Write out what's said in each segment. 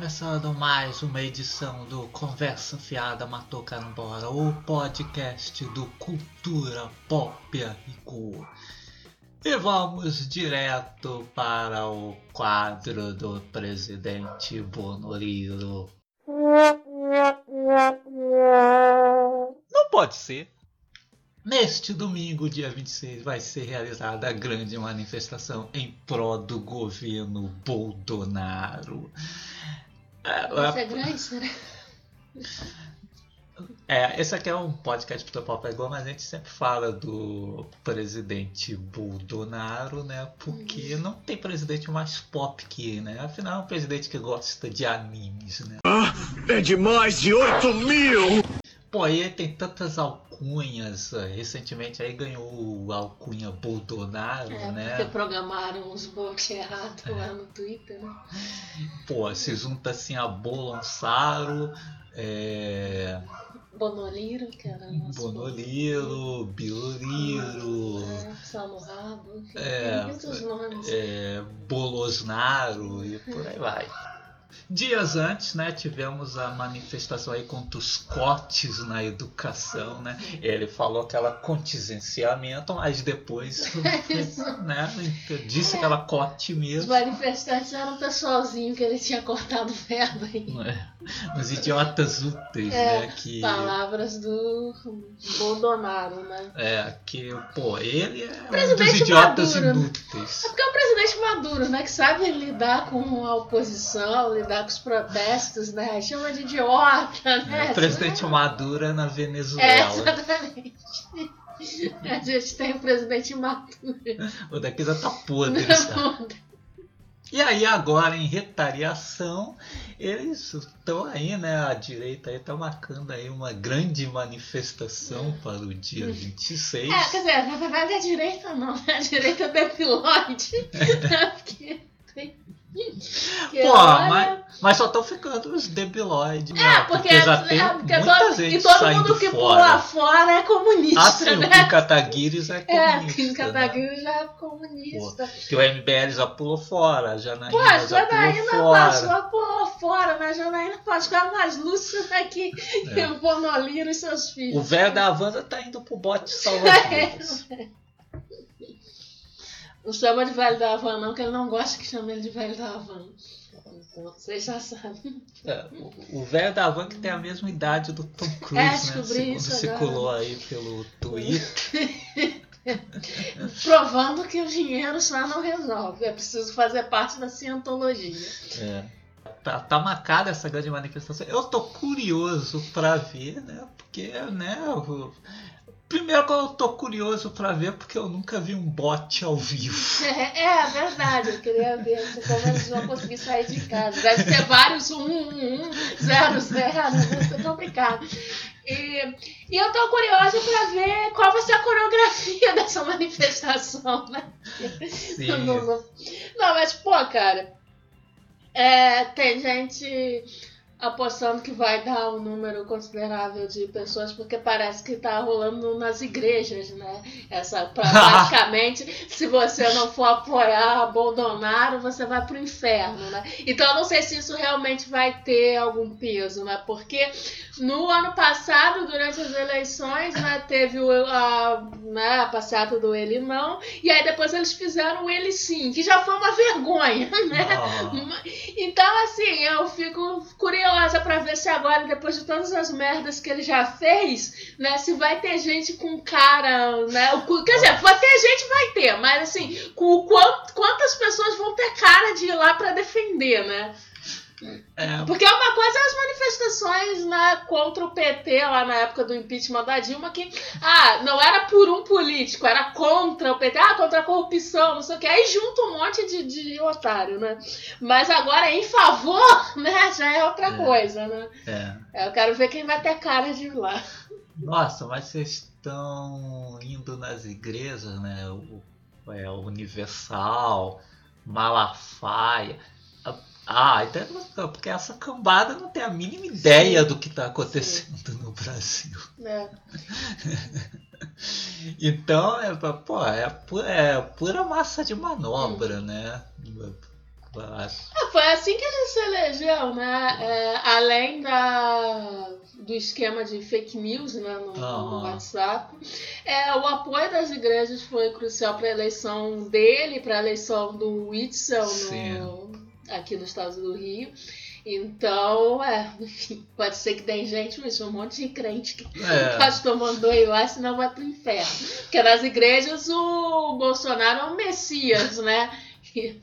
Começando mais uma edição do Conversa Fiada Matou Carambola, o podcast do Cultura Pop Rico. E vamos direto para o quadro do presidente Bonoliro. Não pode ser. Neste domingo, dia 26, vai ser realizada a grande manifestação em prol do governo Bolsonaro. Isso é grande, será? É, esse aqui é um podcast pro Pop é igual, mas a gente sempre fala do presidente Bolsonaro, né? Porque não tem presidente mais pop que ele, né? Afinal, é um presidente que gosta de animes, né? É de mais de 8 mil! Pô, e ele tem tantas alcunhas. Recentemente aí ganhou a alcunha Bolsonaro, É, né? porque programaram uns bots errados lá no Twitter, né? Pô, se junta assim a Bolonsaro, é... Bonoliro, que era nosso Bonoliro, Biloriro, É, rabo, É, muitos nomes. é, Bolosnaro e por aí vai. Dias antes, né, tivemos a manifestação aí contra os cortes na educação, né? Ele falou que ela contingenciamento, mas depois, né, disse que ela corte Os mesmo. manifestantes eram um pessoalzinho que ele tinha cortado verba aí. né? Os idiotas úteis, É, né, que Palavras do Bolsonaro, né? é que, pô, ele é um dos Presidente idiotas Maduro, né? inúteis. É porque é o presidente Maduro, né? Que sabe lidar com a oposição, lidar com os protestos, né? Chama de idiota, né? O presidente Maduro é na Venezuela. É, exatamente. A gente tem o presidente Maduro. O daqui já tá podre? E aí agora em retaliação, eles estão aí, né? A direita aí tá marcando aí uma grande manifestação para o dia 26. É, quer dizer, na verdade a direita não, né? A direita é depiloide. Porque tem. Que Pô, olha- mas, mas só estão ficando os debilóides, né? É, porque, já tem é, porque muita todo, gente e todo mundo que fora. pula fora é comunista, Ah, sim, o né? Kim Kataguiri é É, comunista. Kim né? Kataguiri já é comunista. Que o MBL já pulou fora, a Janaína Pô, a já pulou Janaína fora. passou por fora, mas a Janaína pode ficar mais lúcida que É. o Bonoliro e seus filhos. O velho da Havana tá indo pro bote salva-vidas. Não chama de velho da Havana, não, que ele não gosta que chame ele de velho da Havana. Então, vocês já sabem. É, o- o velho da Van que tem a mesma idade do Tom Cruise, É, né? descobri isso circulou aí pelo Twitter. Provando que o dinheiro só não resolve. É preciso fazer parte da cientologia. É. Tá, tá marcada essa grande manifestação. Eu tô curioso pra ver, né? Porque, né? Primeiro que eu tô curioso pra ver porque eu nunca vi um bot ao vivo. É, é verdade, eu queria ver se como eles vão conseguir sair de casa. Deve ter vários 1, 1, 1, 0, 0, vai ser complicado. E, e eu tô curiosa pra ver qual vai ser a coreografia dessa manifestação, né? Sim. Não. Não, mas, pô, cara, é, tem gente apostando que vai dar um número considerável de pessoas, porque parece que tá rolando nas igrejas, né? Essa, pra, praticamente, se você não for apoiar Bolsonaro, você vai pro inferno, né? Então eu não sei se isso realmente vai ter algum peso, né? Porque no ano passado, durante as eleições, né, teve o, a, né, a passeata do ele não, e aí depois eles fizeram o ele sim, que já foi uma vergonha, né? Ah, Então, assim, eu fico curiosa pra ver se agora, depois de todas as merdas que ele já fez, né, se vai ter gente com cara, né? o Quer dizer, vai ter gente, vai ter, mas assim, com quantas pessoas vão ter cara de ir lá pra defender, né? É, Porque uma coisa é as manifestações né, contra o PT lá na época do impeachment da Dilma, que ah, não era por um político, era contra o PT, ah, contra a corrupção, não sei o que. Aí junta um monte de, de otário, né? Mas agora em favor, né, já é outra É. coisa, né? é. Eu quero ver quem vai ter cara de ir lá. Nossa, mas vocês estão indo nas igrejas, né? O, é, o Universal, Malafaia. Ah, então, porque essa cambada não tem a mínima ideia do que está acontecendo no Brasil. Né? Então, é, pô, é, pu- é pura massa de manobra, né? Ah, Foi assim que ele se elegeu, né? É, além da, do esquema de fake news né, no, no Aham. WhatsApp, é, o apoio das igrejas foi crucial para a eleição dele, para a eleição do Whitson no, aqui no estado do Rio. Então, é, enfim, pode ser que tem gente, mas um monte de crente que o É, pastor mandou ir lá, senão vai pro inferno. Porque nas igrejas o Bolsonaro é um messias, né?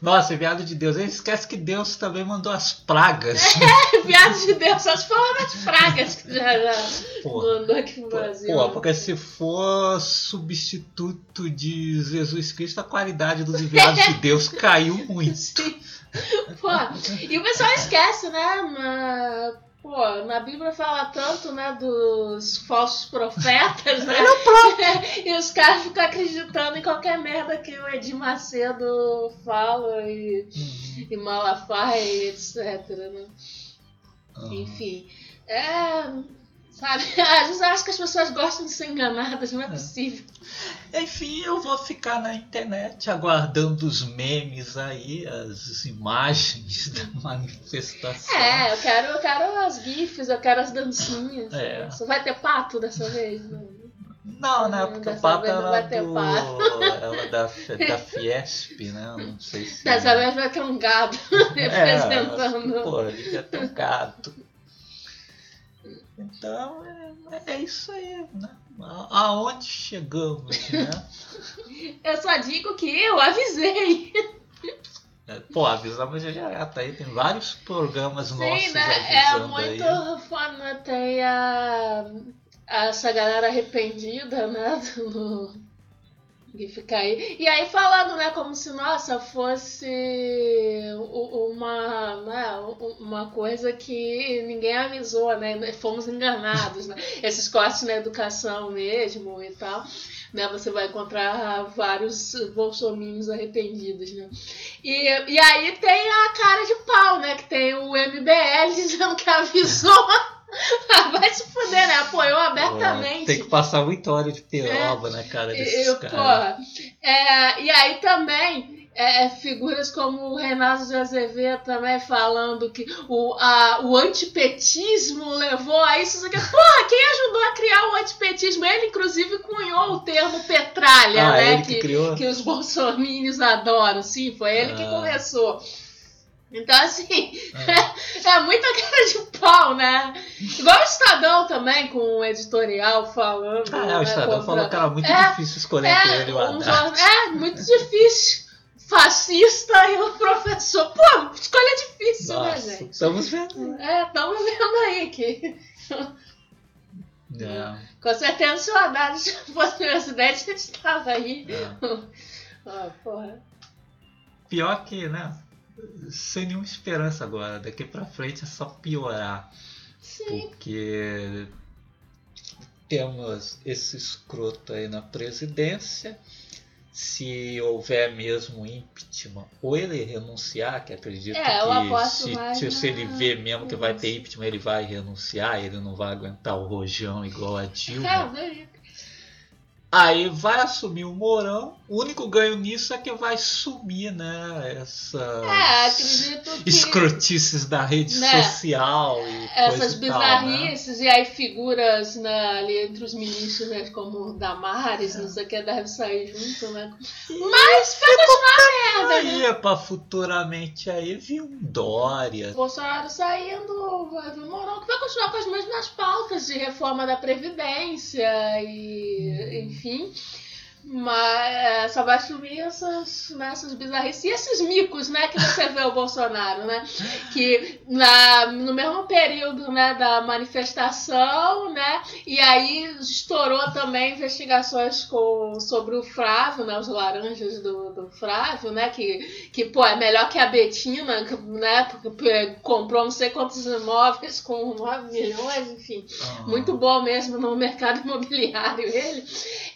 Nossa, enviado de Deus. Ele esquece que Deus também mandou as pragas. Viado de Deus, só as palavras pragas que já, já Pô. mandou aqui no Brasil. Pô, porque se for substituto de Jesus Cristo, a qualidade dos enviados de Deus caiu muito. Sim. Pô, e o pessoal esquece, né? Na, pô, na Bíblia fala tanto, né, dos falsos profetas, né? e os caras ficam acreditando em qualquer merda que o Edir Macedo fala e, e Malafaia e etc, né? Enfim, é... Sabe? Às vezes eu acho que as pessoas gostam de ser enganadas, não é possível. Enfim, eu vou ficar na internet aguardando os memes aí, as imagens da manifestação. É, eu quero, eu quero as gifs, eu quero as dancinhas. É. Só vai ter pato dessa vez? Não. Não, né? Porque o papo não era do. Ela da, da Fiesp, né? Não sei se. Dessa vez vai ter um gado É, representando. Pô, devia ter um gato. Então, é, é isso aí, né? Aonde chegamos, né? Eu só digo que eu avisei. É, Pô, avisamos já direto aí, tem vários programas nossos Sim, né? É avisando muito aí. foda. Tem a, essa galera arrependida, né? No, que fica aí. E aí falando, né? Como se, nossa, fosse uma, né, u- uma coisa que ninguém avisou, né? Fomos enganados, né? Esses cortes na educação mesmo e tal. Né, você vai encontrar vários bolsominions arrependidos, né? E, e aí tem a cara de pau, né? Que tem o MBL dizendo que avisou. Ah, Vai se fuder, né? Apoiou abertamente. Tem que passar muita hora de peroba na cara desses Eu, caras. É, e aí também é, figuras como o Renato de Azevedo também falando que o, a, o antipetismo levou a isso. aqui. Porra, quem ajudou a criar o antipetismo? Ele, inclusive, cunhou o termo petralha, Ah, né? que criou? que os bolsominions adoram. Sim, foi ele que Ah. começou. Então, assim, é muita cara de pau, né? Igual o Estadão também, com o editorial falando. Ah, é, né, o Estadão contra- falou que era muito É, difícil escolher entre ele o um é, muito difícil. Fascista e o professor. Pô, escolha difícil, né, Nossa, gente? estamos vendo. É, estamos vendo aí que. É, Com certeza, se o Haddad fosse presidente, ele estava aí. é. Ah, porra. Pior que, né? Sem nenhuma esperança agora. Daqui pra frente é só piorar. Sim. Porque temos esse escroto aí na presidência. Se houver mesmo impeachment, ou ele renunciar, que acredito É, que se, se, ele vê mesmo que vai ter impeachment, ele vai renunciar, ele não vai aguentar o rojão igual a Dilma. É. Aí vai assumir o Mourão. O único ganho nisso é que vai sumir, né? Essas É, acredito que. escrotices da rede Né, social e Essas e tal, né? bizarrices, e aí figuras né, ali entre os ministros, né, como o Damares, não sei o que, deve sair junto, né? Mas vai continuar merda, né? Aí, pra futuramente aí vir um Dória. Bolsonaro saindo, vai vir o Mourão, que vai continuar com as mesmas pautas de reforma da Previdência e, enfim enfim. Mas é, só vai assumir essas, né, essas bizarrices. E esses micos, né, que você vê o Bolsonaro, né? Que na, no mesmo período né, da manifestação, né? E aí estourou também investigações com, sobre o Frávio, né? Os laranjas do, do Frávio, né? Que, que, pô, é melhor que a Betina, né? Porque comprou não sei quantos imóveis com 9 milhões, enfim. Muito bom mesmo no mercado imobiliário ele.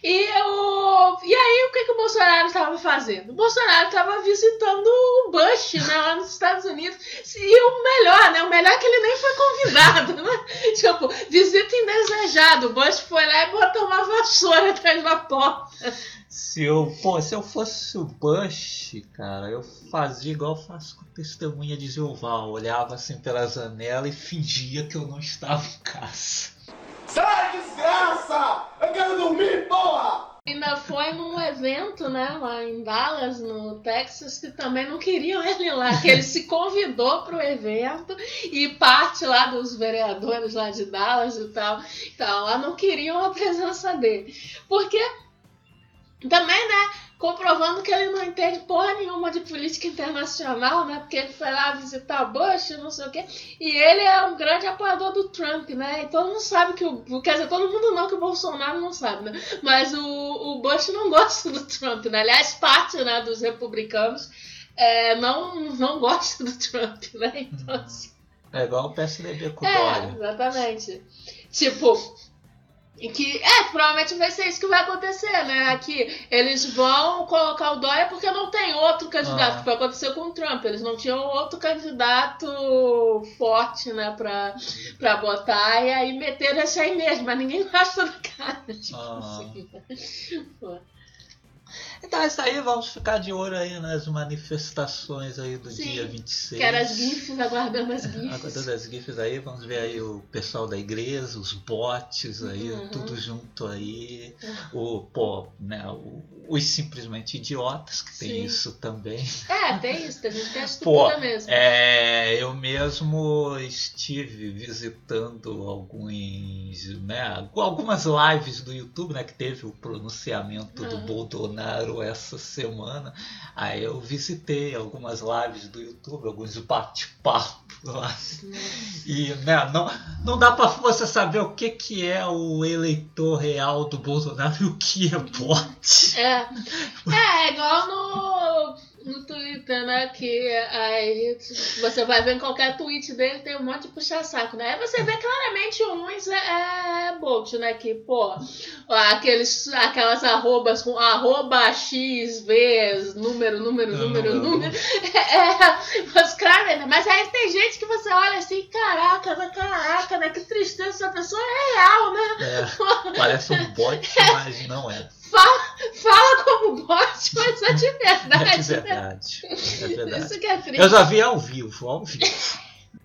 E, o, e aí, o que, que o Bolsonaro estava fazendo? O Bolsonaro estava visitando o Bush né, lá nos Estados Unidos. E o melhor, né? O melhor é que ele nem foi convidado, né? Tipo, visita indesejado. O Bush foi lá e botou uma vassoura atrás da porta. Se eu, pô, se eu fosse o Bush, cara, eu fazia igual eu faço com testemunha de Jeová. Eu olhava assim pela janela e fingia que eu não estava em casa. Sai, desgraça! Eu quero dormir, porra! Ainda foi num evento, né, lá em Dallas, no Texas, que também não queriam ele lá, que ele se convidou para o evento e parte lá dos vereadores lá de Dallas e tal, então lá não queriam a presença dele. Porque também, né, comprovando que ele não entende porra nenhuma de política internacional, né? Porque ele foi lá visitar Bush, não sei o quê. E ele é um grande apoiador do Trump, né? E todo mundo sabe que o. Quer dizer, todo mundo não, que o Bolsonaro não sabe, né? Mas o, o Bush não gosta do Trump, né? Aliás, parte né, dos republicanos é, não, não gosta do Trump, né? Então, assim. É igual o PSDB com o É, Dória. exatamente. Tipo, e que é, provavelmente vai ser isso que vai acontecer, né? Que eles vão colocar o Dória porque não tem outro candidato, Ah. que foi acontecer com o Trump. Eles não tinham outro candidato forte, né, pra, pra botar, e aí meteram esse aí mesmo, mas ninguém gosta do cara. Tipo Ah. assim. Pô. Então é isso aí, vamos ficar de olho aí nas manifestações aí do Sim, dia 26. Quero as GIFs, aguardando as GIFs. Aguardando as GIFs aí, vamos ver aí o pessoal da igreja, os bots aí, Uhum. tudo junto aí. O, pô, né, o- os simplesmente idiotas, que tem Sim. isso também. É, tem isso, a gente tem a Pô, estúpida mesmo. É, eu mesmo estive visitando alguns, né, algumas lives do YouTube, né, que teve o pronunciamento do Uhum. Bolsonaro essa semana. Aí eu visitei algumas lives do YouTube, alguns bate-papos lá. E né, não, não dá pra você saber o que, que é o eleitor real do Bolsonaro e o que é bot. É, é, é igual no, no Twitter, né? Que aí você vai ver em qualquer tweet dele tem um monte de puxa-saco, né? Aí você vê claramente uns é, é bot, né? Que, pô, aqueles, aquelas arrobas com arroba XV, número, número, número, número. É, mas, claramente, mas aí tem gente que você olha assim, caraca, mas caraca, né? Que tristeza, essa pessoa é real, né? É, parece um bot, mas não é. Fala como bot, mas é de verdade. É de né? verdade. É verdade. Isso que é triste. Eu já vi ao vivo, ao vivo.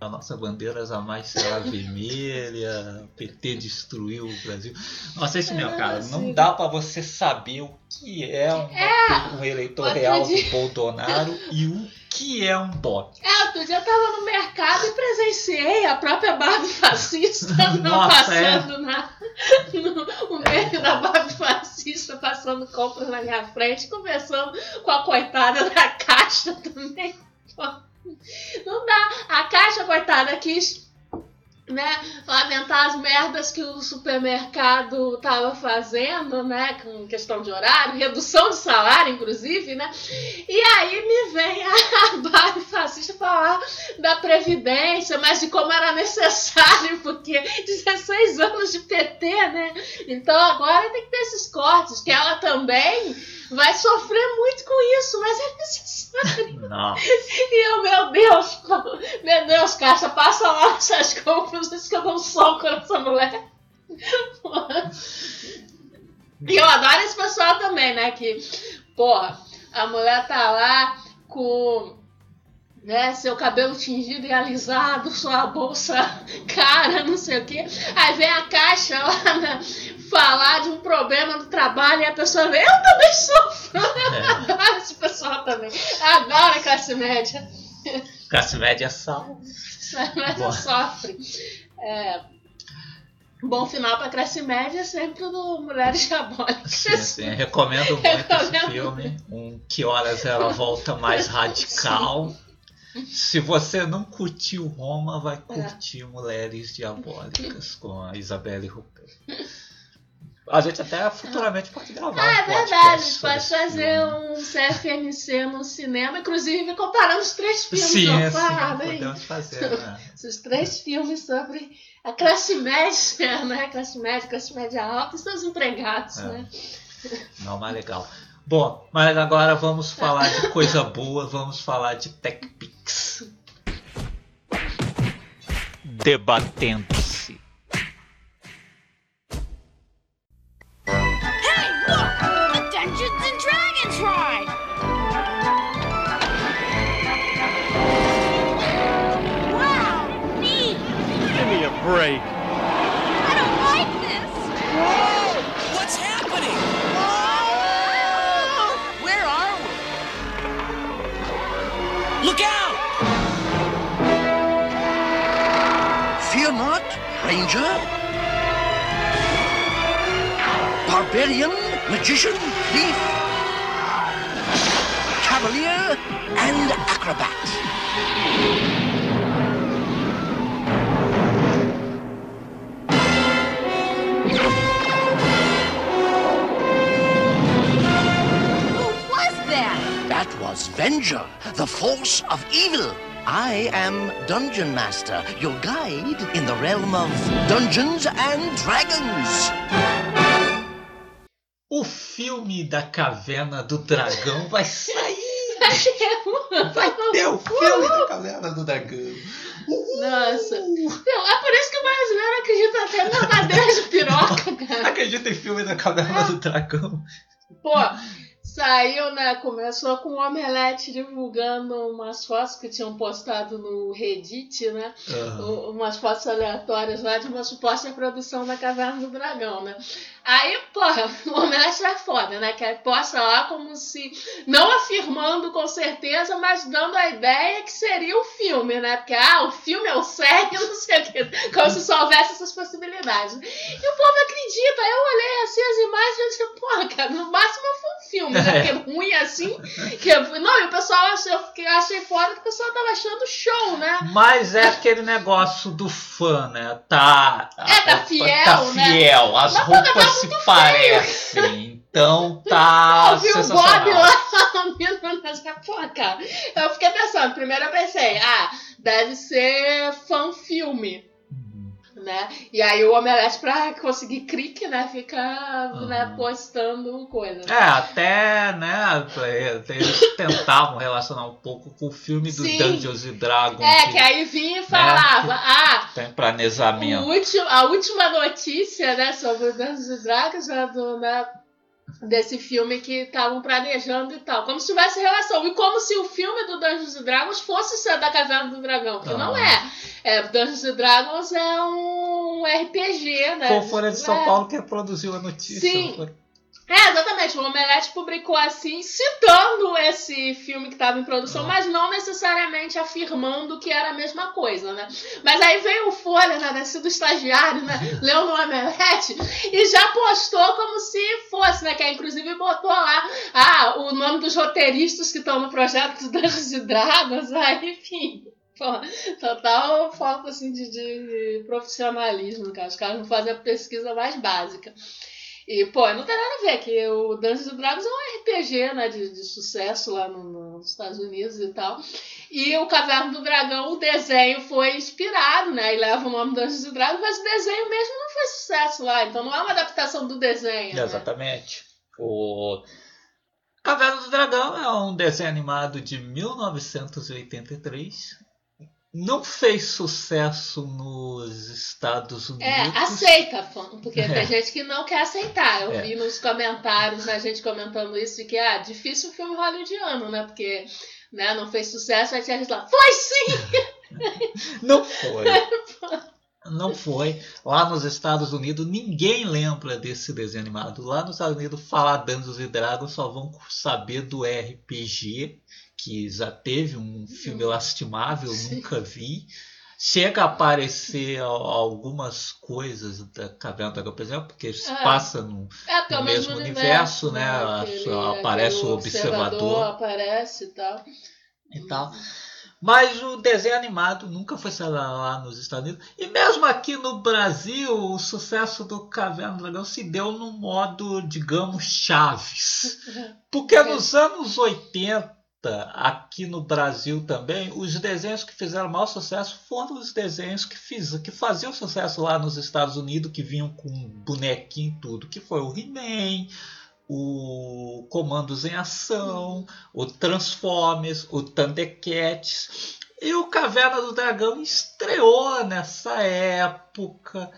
A nossa bandeira jamais será vermelha, o PT destruiu o Brasil. Nossa, isso mesmo, cara. Não dá pra você saber o que é, uma- um eleitor real dia- do Bolsonaro e o que é um bot. É, outro dia eu tava no mercado e presenciei a própria Barbie fascista não Nossa, é. passando na, no, o meio da Barbie fascista, passando compras na minha frente, conversando com a coitada da caixa também. Pô, Não dá. A caixa, coitada, quis né, lamentar as merdas que o supermercado tava fazendo, né, com questão de horário, redução de salário, inclusive, né, e aí me vem a Barbie fascista falar da Previdência, mas de como era necessário, porque 16 anos de PT, né? Então agora tem que ter esses cortes, que ela também vai sofrer muito com isso, mas é. E eu, meu Deus, meu Deus, Caixa, passa lá essas compras, isso que eu dou um soco nessa mulher. E eu adoro esse pessoal também, né? Que, porra, a mulher tá lá com né, seu cabelo tingido e alisado, sua bolsa cara, não sei o quê. Aí vem a caixa lá né, falar de um problema do trabalho e a pessoa vem, eu também sofro. É. Adoro esse pessoal também. Adoro a classe média. Classe média sal. Mas Boa. sofre. É, bom final pra classe média é sempre do Mulheres Diabólicas. Sim, sim, recomendo muito Recomendo esse filme. Um Que Horas Ela Volta mais radical. Se você não curtiu Roma, É. vai curtir Mulheres Diabólicas com a Isabelle Rupert. A gente até futuramente pode gravar. Ah, um é podcast verdade, pode fazer um CFNC no cinema, inclusive comparando os três filmes Sim, que eu sim, podemos fazer, né? Esses três filmes sobre a classe média, né? Classe média, classe média alta e seus empregados, É. né? Não, mais legal. Bom, mas agora vamos falar de coisa boa, vamos falar de TechPix. Debatendo-se. Barbarian, magician, thief, cavalier, and acrobat. Who was that? That was Venger, the force of evil. I am Dungeon Master, your guide in the realm of Dungeons and Dragons. O filme da Caverna do Dragão vai sair! Vai É o filme da Caverna do Dragão! Nossa. Não, é por isso que o brasileiro acredita até na madeira de piroca, cara. Acredita em filme da Caverna do Dragão? Pô, saiu, né? Começou com o Omelete divulgando umas fotos que tinham postado no Reddit, né? Aham. u- umas fotos aleatórias lá de uma suposta produção da Caverna do Dragão, né? Aí, porra, o Omelete é foda, né? Que aí posta lá como se, não afirmando com certeza, mas dando a ideia que seria o filme, né? Porque, ah, o filme é o sério, não sei o quê. Como se só houvesse essas possibilidades. E o povo acredita. Aí eu olhei assim as imagens e disse, porra, cara, no máximo foi um filme, né? Porque ruim assim. Que, não, e o pessoal achou, eu achei foda que o pessoal tava achando show, né? Mas é aquele negócio do fã, né? Tá. É, tá fiel, Tá né? fiel. As Mas roupas se parecem. Então tá. eu vi o. Bob lá nessa porra, cara. Eu fiquei pensando, primeiro eu pensei, ah, deve ser fã-filme, Uhum. Né? E aí o Omelete, pra conseguir clique, né, fica né, Uhum. postando coisa. É, até, né, eles tentavam relacionar um pouco com o filme do Sim. Dungeons and Dragons É, que que aí vinha e falava, ah, tem planejamento. último, a última notícia, né, sobre o Dungeons and Dragons, né, do, né, desse filme que estavam planejando e tal. Como se tivesse relação. E como se o filme do Dungeons and Dragons fosse ser da Caverna do Dragão, que não Ah. é. é. Dungeons and Dragons é um RPG, né? Foi o Folha de São É. Paulo que reproduziu a notícia. Sim. não foi? É, exatamente. O Omelete publicou assim, citando esse filme que estava em produção, Ah. mas não necessariamente afirmando que era a mesma coisa, né? Mas aí veio o Folha, né, nascido estagiário, né, leu no Omelete e já postou como se fosse, né, que aí, inclusive botou lá ah, o nome dos roteiristas que estão no projeto do Dungeons e Dragons, aí, enfim... Pô, total falta assim, de, de profissionalismo, cara. Os caras não fazem a pesquisa mais básica. E, pô, não tem nada a ver que o Dungeons Dragons é um RPG, né, de, de sucesso lá no- nos Estados Unidos e tal. E o Caverna do Dragão, o desenho foi inspirado, né, e leva o nome Dungeons Dragons, mas o desenho mesmo não foi sucesso lá, então não é uma adaptação do desenho, né? Exatamente. O Caverna do Dragão é um desenho animado de 1983. Não fez sucesso nos Estados Unidos. É, aceita, porque É. tem gente que não quer aceitar. Eu É. vi nos comentários a gente comentando isso de que, ah, difícil o filme hollywoodiano, né, porque... Né, não fez sucesso, aí tinha gente lá, foi sim! Não foi. Não foi. Lá nos Estados Unidos, ninguém lembra desse desenho animado. Lá nos Estados Unidos, falar Dungeons e Dragons só vão saber do RPG, que já teve um filme lastimável, Sim. nunca vi. chega a aparecer al- algumas coisas da Caverna do Dragão, por exemplo, porque se É. passa no, É, é no mesmo universo, né? Aquele- aparece aquele o observador aparece e tal. e tal. Mas o desenho animado nunca foi sair lá, lá nos Estados Unidos. E mesmo aqui no Brasil, o sucesso do Caverna do Dragão se deu no modo, digamos, Chaves. Porque nos anos 80, aqui no Brasil também, os desenhos que fizeram maior sucesso foram os desenhos que, fiz, que faziam sucesso lá nos Estados Unidos, que vinham com bonequinho e tudo, que foi o He-Man, o Comandos em Ação, o Transformers, o Thundercats. E o Caverna do Dragão estreou nessa época.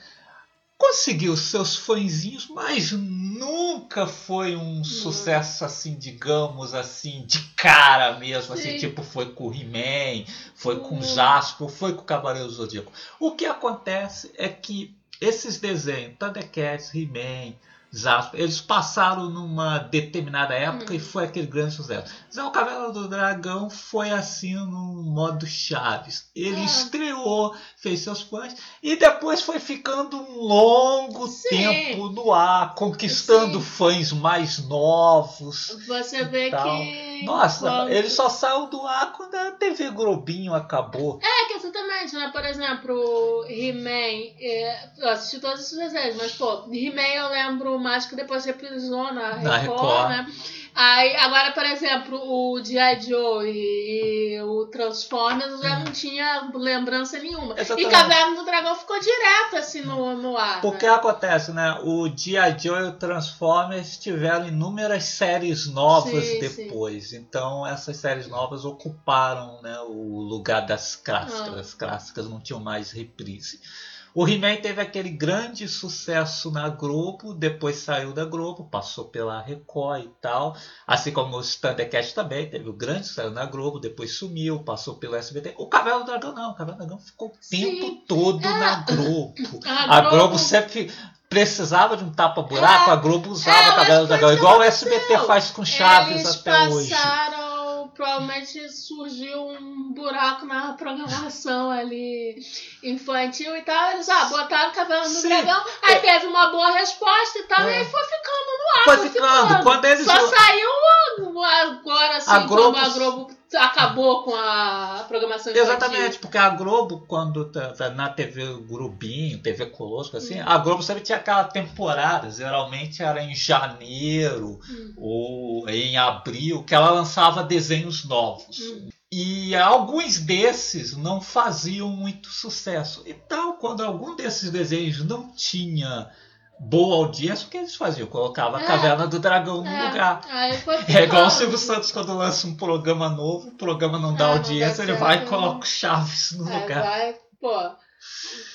Conseguiu seus fãzinhos, mas nunca foi um sucesso assim, digamos assim, de cara mesmo. Assim, Sim. tipo, foi com o He-Man, foi com o. Jasper, foi com o Cavaleiro do Zodíaco. O que acontece é que esses desenhos, Thundercats, He-Man, Jasper, eles passaram numa determinada época Hum. e foi aquele grande sucesso. Já o Caverna do Dragão foi assim no modo Chaves. Ele Ah. estreou, fez seus fãs e depois foi ficando um longo Sim. tempo no ar, conquistando Sim. fãs mais novos. Você vê Tal. que. Nossa, ele só saiu do ar quando a TV Globinho acabou. É que exatamente, né? Por exemplo, He-Man. é, eu assisti todos esses desenhos, mas, pô, He-Man eu lembro mais que depois reprisou na Record, Na Record. né? Aí, agora, por exemplo, o G.I. Joe e, o Transformers já não tinha lembrança nenhuma. Exatamente. E Caverna do Dragão ficou direto assim no, no ar. Porque né? acontece, né? O G.I. Joe e o Transformers tiveram inúmeras séries novas Sim, depois. Então essas séries novas ocuparam né, o lugar das clássicas. Ah. As clássicas não tinham mais reprise. O He-Man teve aquele grande sucesso na Globo, depois saiu da Globo, passou pela Record e tal. Assim como os Thundercats também, teve o grande sucesso na Globo, depois sumiu, passou pelo SBT. O Caverna do Dragão não, o Caverna do Dragão ficou o Sim. tempo todo É. na Globo. A A Globo- Globo sempre precisava de um tapa-buraco, É. a Globo usava É, Caverna do Dragão, igual o. SBT faz com Chaves Eles até hoje. Provavelmente surgiu um buraco na programação ali infantil e tal. Eles ah, botaram Caverna do Sim. Dragão, aí É. teve uma boa resposta e tal, É. e aí foi ficando no ar. Foi foi ficando. Quando eles. Só saiu agora, assim, A Globo- a Globo acabou com a programação infantil. Exatamente, porque a Globo, quando tá, tá na TV Globinho, TV Colosso, assim, Hum. a Globo sempre tinha aquela temporada, geralmente era em janeiro Hum. ou em abril, que ela lançava desenhos novos. Hum. E alguns desses não faziam muito sucesso. Então, quando algum desses desenhos não tinha boa audiência, o que eles faziam? Colocava a É. Caverna do Dragão no É, lugar. É igual o. Silvio Santos quando lança um programa novo, o programa não dá não audiência, ele vai e né? coloca o Chaves no É, lugar. vai, pô.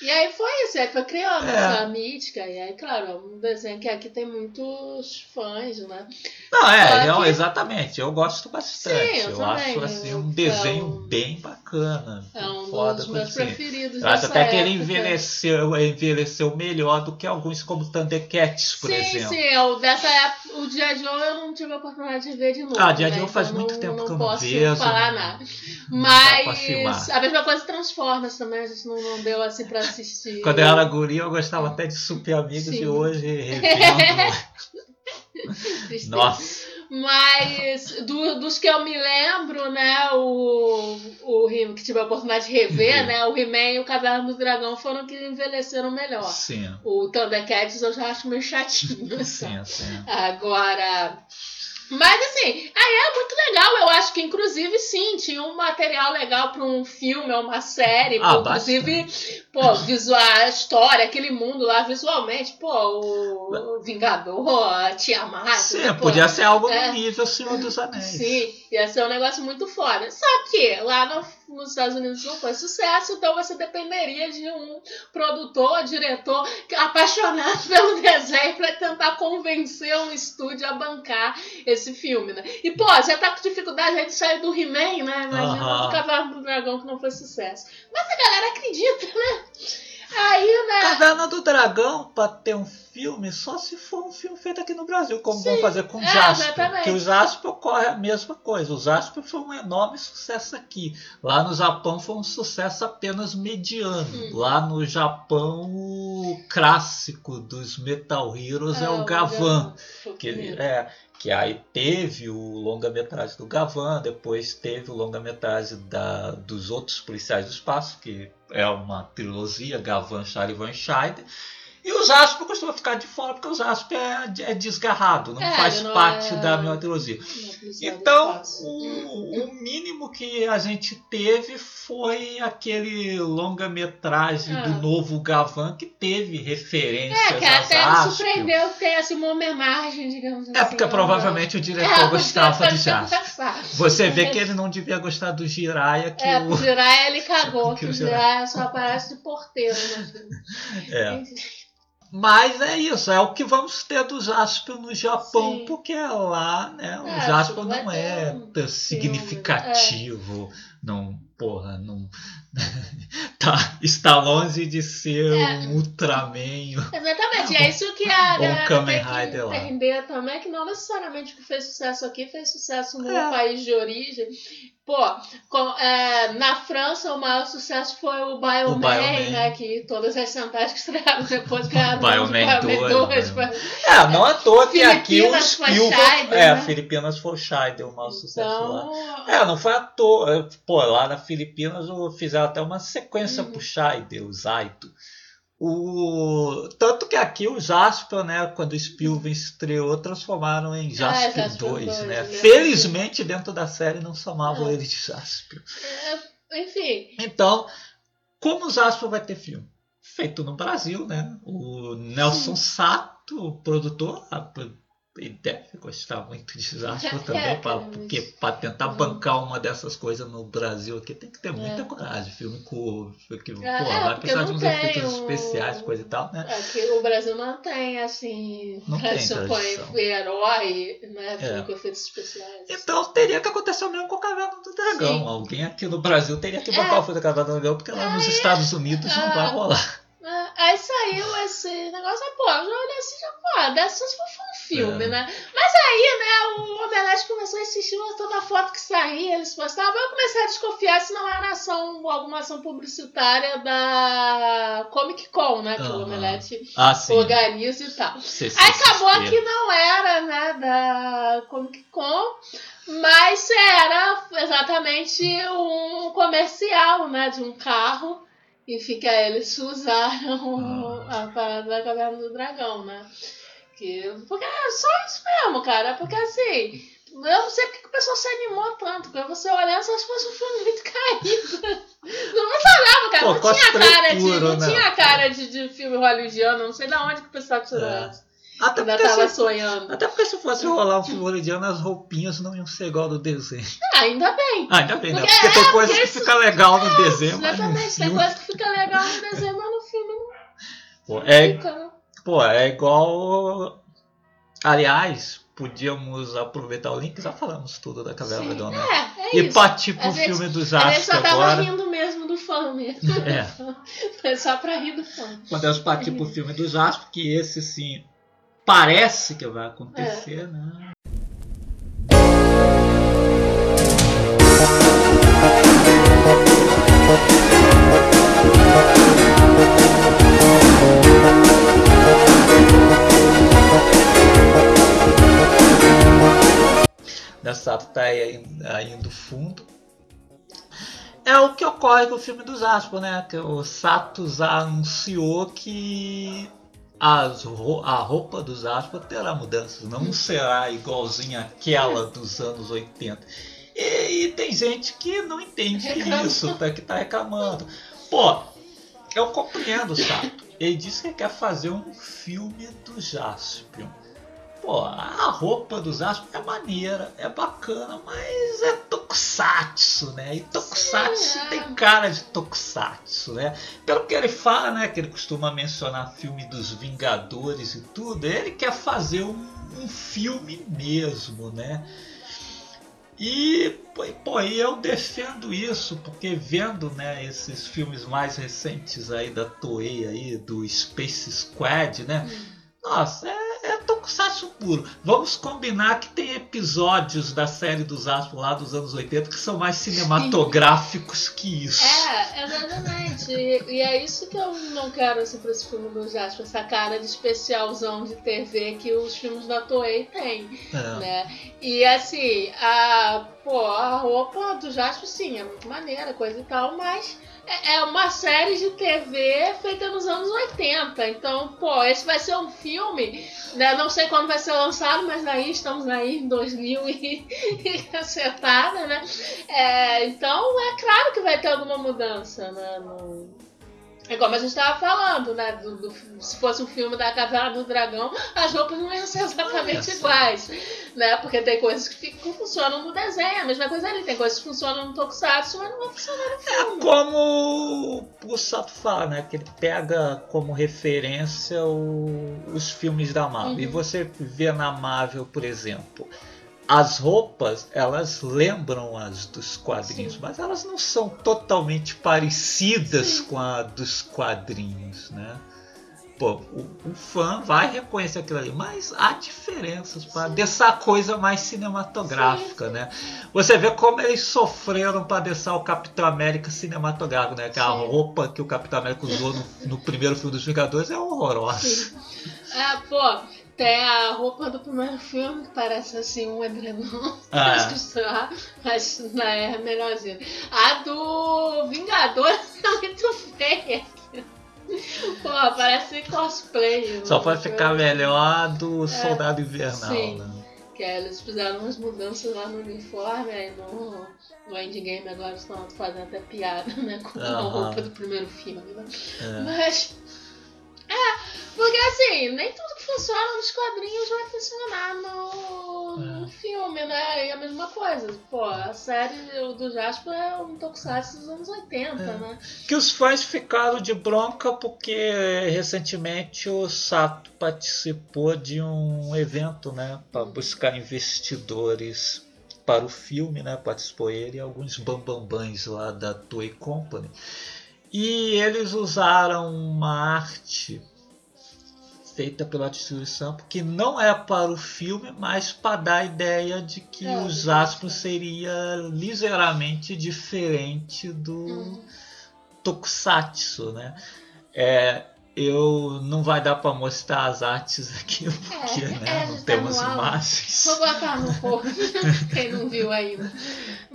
E aí foi isso, aí foi criando É. essa mítica. E aí, claro, é um desenho que aqui tem muitos fãs, né? Não, é, não, que- exatamente. Eu gosto bastante. Sim, eu eu acho assim um desenho é um- bem bacana. É um foda dos meus assim. preferidos. Eu acho até que ele época. envelheceu, envelheceu melhor do que alguns como Thundercats, por sim, exemplo. sim, eu, dessa época, o Dia Joe eu não tive a oportunidade de ver de novo. Ah, Dia né? Joe faz Então muito não, tempo não que eu não posso vejo, falar não- nada. não dá pra Mas a mesma coisa Transformers também, a gente não, não deu assim pra assistir. Quando eu era guria, eu gostava até de Super Amigos Sim. e hoje revendo. Nossa, Mas do- dos que eu me lembro, né, o, o que tive a oportunidade de rever, Uhum. né, o He-Man e o Caverna do Dragão foram que envelheceram melhor. sim, O Thundercats eu já acho meio chatinho. sim, sim. Agora. Mas assim, aí é muito legal. Eu acho que, inclusive, sim, tinha um material legal para um filme ou uma série. Ah, pô, inclusive, pô, visual, a história, aquele mundo lá visualmente, pô, o, o Vingador, a Tiamat. Sim, né, pô, podia ser algo é. nível Senhor dos Anéis. Sim, ia ser um negócio muito foda. Só que lá no- nos Estados Unidos não foi sucesso, então você dependeria de um produtor, diretor apaixonado pelo desenho pra tentar convencer um estúdio a bancar esse filme, né? E, pô, já tá com dificuldade aí de sair do He-Man, né? Imagina Aham. do Cavalo do Dragão que não foi sucesso. Mas a galera acredita, né? Aí, né? Caverna do Dragão, pra ter um filme, só se for um filme feito aqui no Brasil, como Sim, vão fazer com o é, Jasper. exatamente. Porque o Jasper ocorre a mesma coisa. O Jasper foi um enorme sucesso aqui. Lá no Japão foi um sucesso apenas mediano. Hum. Lá no Japão, o clássico dos Metal Heroes é, o Gavan. Que, é, que aí teve o longa-metragem do Gavan, depois teve o longa-metragem dos outros policiais do espaço, que é uma trilogia, Gavan, Charlie Van Scheider. E o Jasper costuma ficar de fora, porque o Jasper é, é desgarrado, não É, faz não parte é- da mesma trilogia. Então, o, o mínimo que a gente teve foi aquele longa-metragem Ah. do novo Gavan que teve referências É, que até me surpreendeu ter assim, uma homenagem, digamos assim. É porque ao provavelmente o diretor É, gostava do gostava. Você vê que ele não devia gostar do Jiraiya, que É, o. o Jiraiya ele cagou, Que o Jiraiya só aparece de porteiro filme. É. Mas é isso, é o que vamos ter do Jasper no Japão, Sim. porque lá, né, o É, tipo, vai não é tão significativo, não, porra, não tá, está longe de ser É. um Ultraman. Exatamente, é isso que a galera Kamen tem que lá. entender também, que não necessariamente o que fez sucesso aqui fez sucesso no É. país de origem. Pô, com- é, na França o maior sucesso foi o Bioman, O Bioman. né? Que todas as centrais que estrearam depois ganharam o Bioman dois, foi- É, não à toa que aqui o Filipinas foi Spielberg. Scheider, é, né? Filipinas foi o Scheider, o maior sucesso lá. Então, É, não foi à toa. Pô, lá na Filipinas fizeram até uma sequência Uhum. pro Scheider, o Zaito. O... Tanto que aqui o Jasper, né, quando o Spielberg estreou, transformaram em Jasper Jasper 2, dois, né? Felizmente dentro da série não chamavam É. ele de Jasper. é, enfim, Então, como o Jasper vai ter filme? Feito no Brasil, né? O Nelson Sato, o produtor, ele deve gostar muito de Jasper É, também, pra, mas- porque para tentar bancar uma dessas coisas no Brasil aqui tem que ter muita É. coragem. Filme com. Que, É, pô, é, vai precisar de uns efeitos um- especiais, coisa e tal, né? aqui o Brasil não tem, assim, Não tem tradição com tradição. herói, né? É. Filme com efeitos especiais. Então teria que acontecer o mesmo com a Caverna do Dragão. Sim. Alguém aqui no Brasil teria que bancar É. o filme da Caverna do Dragão, porque lá nos Estados Unidos não vai rolar. É, aí saiu esse negócio, aí, pô, eu já olhei assim, já, pô, dessa se for um filme, É. né? Mas aí, né, o Omelete começou a insistir em toda foto que saía, eles postavam, eu comecei a desconfiar se não era ação, alguma ação publicitária da Comic Con, né, que o. Omelete Ah, organiza e tal. Aí acabou que não era, né, da Comic Con, mas era exatamente um comercial, né, de um carro. E fica eles usaram Ah. a parada da Caverna do Dragão, né? Que, porque é só isso mesmo, cara. Porque assim, eu não sei porque que o pessoal se animou tanto. Porque você olhando, só se fosse um filme muito caído. Não funcionava, cara. Pô, não tinha cara de. Não né? tinha cara de, de filme hollywoodiano. Não sei de onde que o pessoal tirou É. essa. Até Ainda porque, tava se, sonhando. até porque se fosse rolar um filme hollywoodiano, as roupinhas não iam ser igual do desenho. Ah, ainda bem. Ah, ainda bem, né? Porque- Porque tem é, coisa porque que isso- fica legal no desenho, mas no Exatamente. Tem filme... coisa que fica legal no desenho, mas no filme não Pô, é, fica. né? pô, é igual... Aliás, podíamos aproveitar o link, já falamos tudo da Caverna do né? É, é E isso. partir pro gente- filme do A gente só tava agora. rindo mesmo do fã mesmo. É. Foi só pra rir do fã. Podemos partir pro filme do Jasper, que esse sim parece que vai acontecer, né? Nessa tá aí, aí do fundo. É o que ocorre com o filme do Jasper, né? Que o Sato anunciou que as, a roupa do Jasper terá mudanças, não será igualzinha àquela dos anos 80. E, e tem gente que não entende isso, tá, que tá reclamando. Pô, eu compreendo o Sato. Ele disse que quer fazer um filme do Jaspion. Pô, a roupa do Jasper é maneira, é bacana, mas é tokusatsu, né? E tokusatsu Sim, é. tem cara de tokusatsu, né? Pelo que ele fala, né? Que ele costuma mencionar filme dos Vingadores e tudo, ele quer fazer um, um filme mesmo, né? E, pô, e eu defendo isso, porque vendo né, esses filmes mais recentes aí da Toei aí, do Space Squad, né? Nossa, é, é tokusatsu puro. Vamos combinar que tem episódios da série dos Astros lá dos anos 80 que são mais cinematográficos que isso. É, exatamente. E, e é isso que eu não quero assim, pra esse filme do Jasper, essa cara de especialzão de TV que os filmes da Toei têm. É. Né? E assim, a, pô, a roupa do Jasper sim, é muito maneira, coisa e tal, mas é é uma série de TV feita nos anos 80. Então, pô, esse vai ser um filme, né? Não sei quando vai ser lançado, mas aí estamos aí em 2000 e, e cacetada, né? É, então, é claro que vai ter alguma mudança, né? No... É como a gente estava falando, né? Do, do- se fosse um filme da Caverna do Dragão, as roupas não iam ser exatamente iguais, né? Porque tem coisas que ficam, funcionam no desenho, a mesma coisa ali. Tem coisas que funcionam no Tokusatsu, mas não vai funcionar no filme. Como o Sato fala, né? Que ele pega como referência o- os filmes da Marvel. Uhum. E você vê na Marvel, por exemplo, as roupas, elas lembram as dos quadrinhos, Sim. mas elas não são totalmente parecidas Sim. com a dos quadrinhos, né? Pô, o, o fã vai reconhecer aquilo ali, mas há diferenças para dessa coisa mais cinematográfica, Sim, sim. né? Você vê como eles sofreram para deixar o Capitão América cinematográfico, né? Que a Sim. roupa que o Capitão América usou no, no primeiro filme dos Vingadores é horrorosa. Ah, pô, tem a roupa do primeiro filme que parece assim um edredom. Ah. Acho que só, mas não é melhorzinha. A do Vingador é muito feia. Pô, parece cosplay. Só uma vai coisa ficar melhor a do Soldado Invernal, sim. né? Que aí eles fizeram umas mudanças lá no uniforme, aí no, no endgame agora estão fazendo até piada, né? Com a Aham. roupa do primeiro filme, né? É. Mas. É, porque assim, nem tudo funciona nos quadrinhos vai funcionar no, no É. filme, né? E a mesma coisa. Pô, a série do Jasper é um tokusatsu dos anos 80, né? Que os fãs ficaram de bronca porque recentemente o Sato participou de um evento, né, para buscar investidores para o filme, né? Participou ele e alguns bambambãs lá da Toei Company. E eles usaram uma arte feita pela distribuição que não é para o filme, mas para dar a ideia de que É, os é. astros seria ligeiramente diferente do Uhum. Tokusatsu, né? É, eu não vai dar para mostrar as artes aqui porque É, né, é, não tá temos áudio. imagens. Vou botar no post, quem não viu ainda.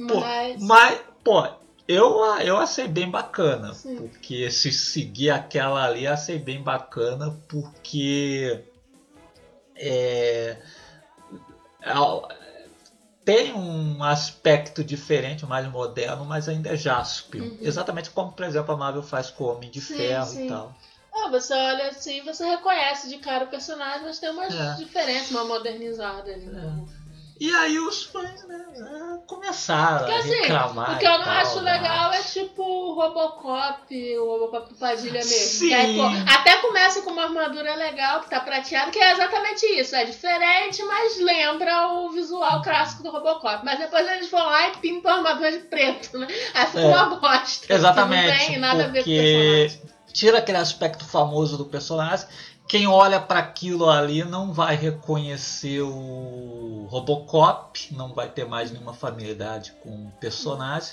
Pô, Mas. Mas, pô, eu, eu achei bem bacana. Sim. Porque se seguir aquela ali, eu achei bem bacana. Porque. É, é- tem um aspecto diferente, mais moderno, mas ainda é Jaspion. Uhum. Exatamente como, por exemplo, a Marvel faz com o Homem de Sim, Ferro sim. e tal. Ah, você olha assim, você reconhece de cara o personagem, mas tem umas É. diferenças, uma modernizada ali. né? E aí os fãs né, começaram Porque a assim, reclamar. o que eu não tal, acho né? legal é tipo o Robocop, o Robocop do Padilha mesmo. Sim. Que aí, pô, até começa com uma armadura legal, que tá prateada, que é exatamente isso. É diferente, mas lembra o visual clássico do Robocop. Mas depois eles vão lá e pintam a armadura de preto, né? Aí fica É. uma bosta. Exatamente, Não tem nada a ver com o porque personagem. tira aquele aspecto famoso do personagem. Quem olha para aquilo ali não vai reconhecer o Robocop, não vai ter mais nenhuma familiaridade com o personagem.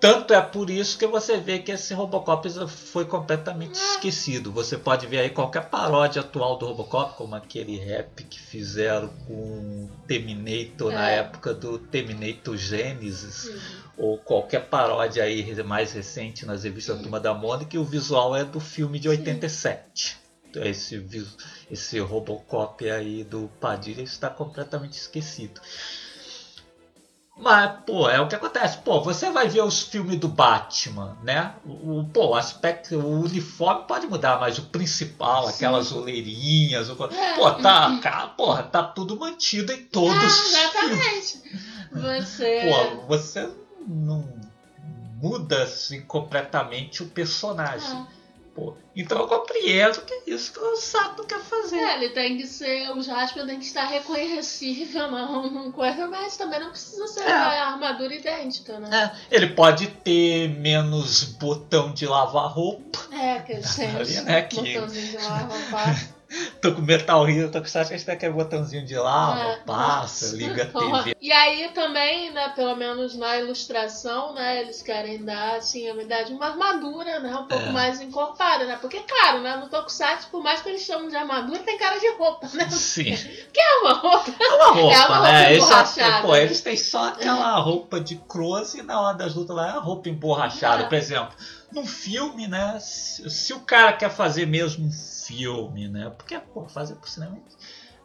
Tanto é por isso que você vê que esse Robocop foi completamente esquecido. Você pode ver aí qualquer paródia atual do Robocop, como aquele rap que fizeram com Terminator na É. época do Terminator Genesis Uhum. ou qualquer paródia aí mais recente nas revistas Turma da Mônica, e o visual é do filme de 87. Então, Esse, esse Robocop aí do Padilha está completamente esquecido. Mas, pô, é o que acontece. Pô, você vai ver os filmes do Batman, né? O, o- pô, o aspecto, o uniforme pode mudar, mas o principal, aquelas oleirinhas, o, É. pô, tá, cara, porra, tá tudo mantido em todos os filmes. exatamente. Você. Pô, você não muda assim completamente o personagem. Ah. Pô, então eu compreendo que é isso que o Sato quer fazer. É, ele tem que ser. O Jasper tem que estar reconhecível, não, não coisa, mas também não precisa ser É. a armadura idêntica, né? É, ele pode ter menos botão de lavar roupa. É, que Ali, os né, que- botãozinhos de lavar Tô com Metal Hero, tô com Sato, a gente tem aquele botãozinho de lava, É. passa, liga a TV. E aí também, né, pelo menos na ilustração, né, eles querem dar, assim, a verdade, uma armadura, né, um pouco É. mais encorpada, né? Porque, claro, né, no Tokusatsu, por mais que eles chamam de armadura, tem cara de roupa, né? Sim. Que é uma roupa. É uma roupa, É uma roupa né? Eles, emborrachada. pô, eles têm só aquela roupa de cross e na hora das lutas lá é a roupa emborrachada. É. Por exemplo, num filme, né? Se, se o cara quer fazer mesmo um filme, né? Porque, pô, fazer pro cinema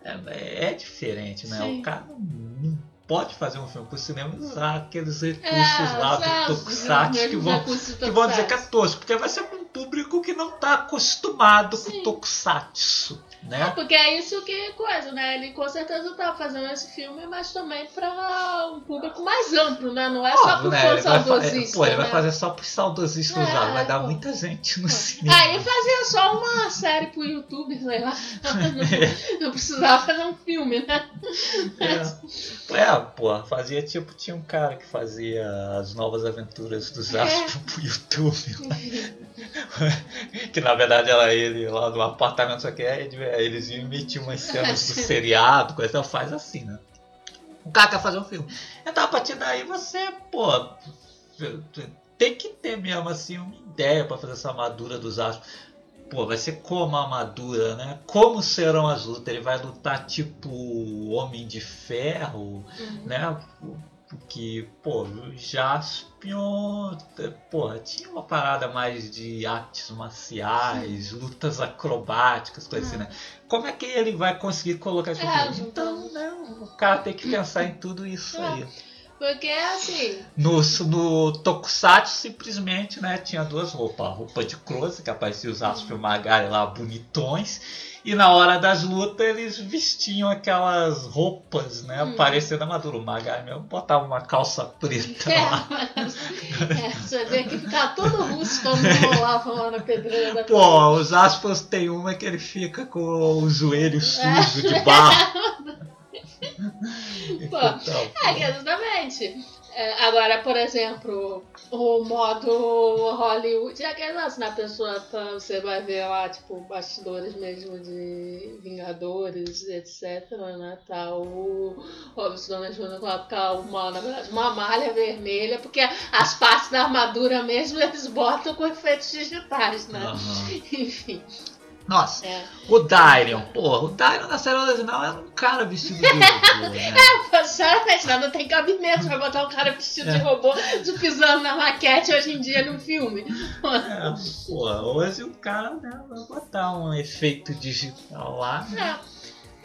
é, é diferente, né? Sim. O cara não, pode fazer um filme pro cinema e usar aqueles recursos É, lá usar do Tokusatsu que vão, que vão dizer que é tosco, porque vai ser pra um público que não tá acostumado Sim. com Tokusatsu, né? Porque é isso que coisa, né? Ele com certeza tá fazendo esse filme, mas também pra um público mais amplo, né? Não é só pro né? fã vai, fa- saudosista, pô, ele vai né? fazer só pros saudosistas É, vai dar pô. muita gente no cinema. Aí fazia só uma série pro YouTube, sei lá. Não, não precisava fazer um filme, né? É. é, pô, fazia tipo, tinha um cara que fazia as novas aventuras dos É. astros pro YouTube. lá. que na verdade era ele lá no apartamento, só que eles iam emitir umas cenas do seriado, coisa então faz assim, né? O cara quer fazer um filme. Então a partir daí você, pô, tem que ter mesmo assim uma ideia pra fazer essa armadura dos astros. Pô, vai ser como a armadura, né? Como serão as lutas? Ele vai lutar tipo Homem de Ferro, né? Que, pô, Jaspion, pô, tinha uma parada mais de artes marciais, lutas acrobáticas, coisas assim, né? Como é que ele vai conseguir colocar isso? É, tudo? então, né? O cara tem que pensar em tudo isso aí. Porque assim, No, no Tokusatsu, simplesmente, né, tinha duas roupas. A roupa de close, que aparecia os astros Magari lá bonitões. E na hora das lutas, eles vestiam aquelas roupas, né, Hum. parecendo armadura. O Magari mesmo botava uma calça preta é, lá. mas, é, você vê que ficava todo russo quando rolava lá na pedreira Pô, os aspas tem uma que ele fica com o joelho É. sujo de barro. Pô, Então, É, exatamente. É, agora, por exemplo, o modo Hollywood é aquele lance, né? Pessoa, tá, você vai ver lá, tipo, bastidores mesmo de Vingadores, etc, né? Tá o Robson Downey Jr. colocar uma, na verdade, uma malha vermelha, porque as partes da armadura mesmo eles botam com efeitos digitais, né? aham. Enfim, Nossa, é. o Darion, porra, o Darion na série original era um cara vestido de robô, né? Sinceramente, né? não tem cabimento pra botar um cara vestido de robô pisando na maquete hoje em dia no filme. É, pô, hoje o cara né, vai botar um efeito digital lá né? É,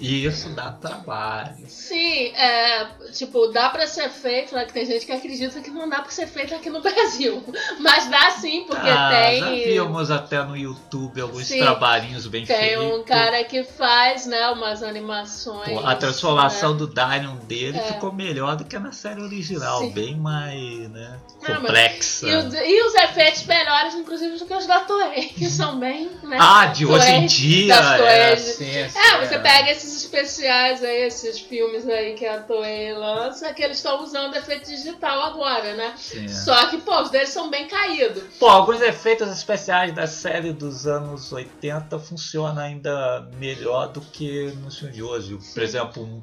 e isso dá trabalho. sim, é, tipo, dá pra ser feito, né? Que tem gente que acredita que não dá pra ser feito aqui no Brasil. Mas dá sim, porque ah, tem. Já vimos até no YouTube alguns Sim. trabalhinhos bem Tem feitos. um cara que faz, né, umas animações. Pô, a transformação né? do Darion dele É. ficou melhor do que na série original, Sim. bem mais né, Ah, mas- complexa. E, os- e os efeitos melhores, inclusive, do que os da Toei, que são bem. Né, Ah, de hoje em dia, é, Toei. sim, sim, É, você pega esses especiais aí, esses filmes aí que a Toei lança, que eles estão usando efeito digital agora, né? Sim. Só que, pô, os deles são bem caídos. Pô, alguns efeitos especiais da série dos anos 80 funcionam ainda melhor do que nos filmes de hoje. Por exemplo, um-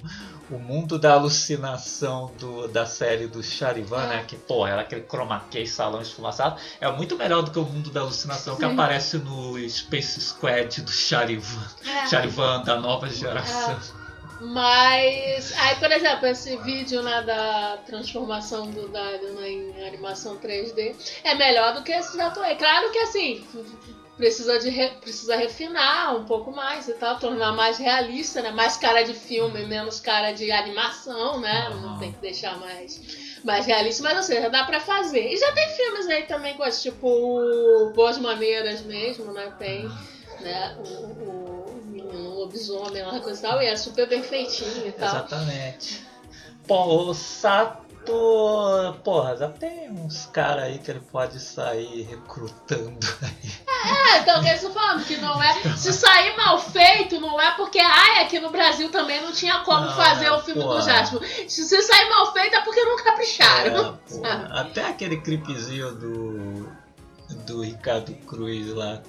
o mundo da alucinação do- da série do Charivan, né? Que, pô, era aquele chroma key, salão esfumaçado. É muito melhor do que o mundo da alucinação que Sim. aparece no Space Squad do Charivan. É. Charivan da nova geração. Mas, aí, por exemplo, esse vídeo né, da transformação do Dario né, em animação 3D é melhor do que esse da Toei. Claro que assim, precisa, de re- precisa refinar um pouco mais e tal, tornar mais realista, né? Mais cara de filme, menos cara de animação, né? Aham. Não tem que deixar mais, mais realista, mas ou seja, dá pra fazer. E já tem filmes aí também com esse tipo Boas Maneiras mesmo, né? Tem né, o, o, menino lobisomem lá, coisa e tal, e é super bem feitinho e tal. Exatamente. Pô, o Sato. Porra, já tem uns caras aí que ele pode sair recrutando aí. É, então o que estão falando, que não é. Se sair mal feito, não é porque, ai, aqui no Brasil também não tinha como Não, fazer é, o filme pô. do Jasper. Se, se sair mal feito é porque não capricharam. É, até aquele clipezinho do, do Ricardo Cruz lá,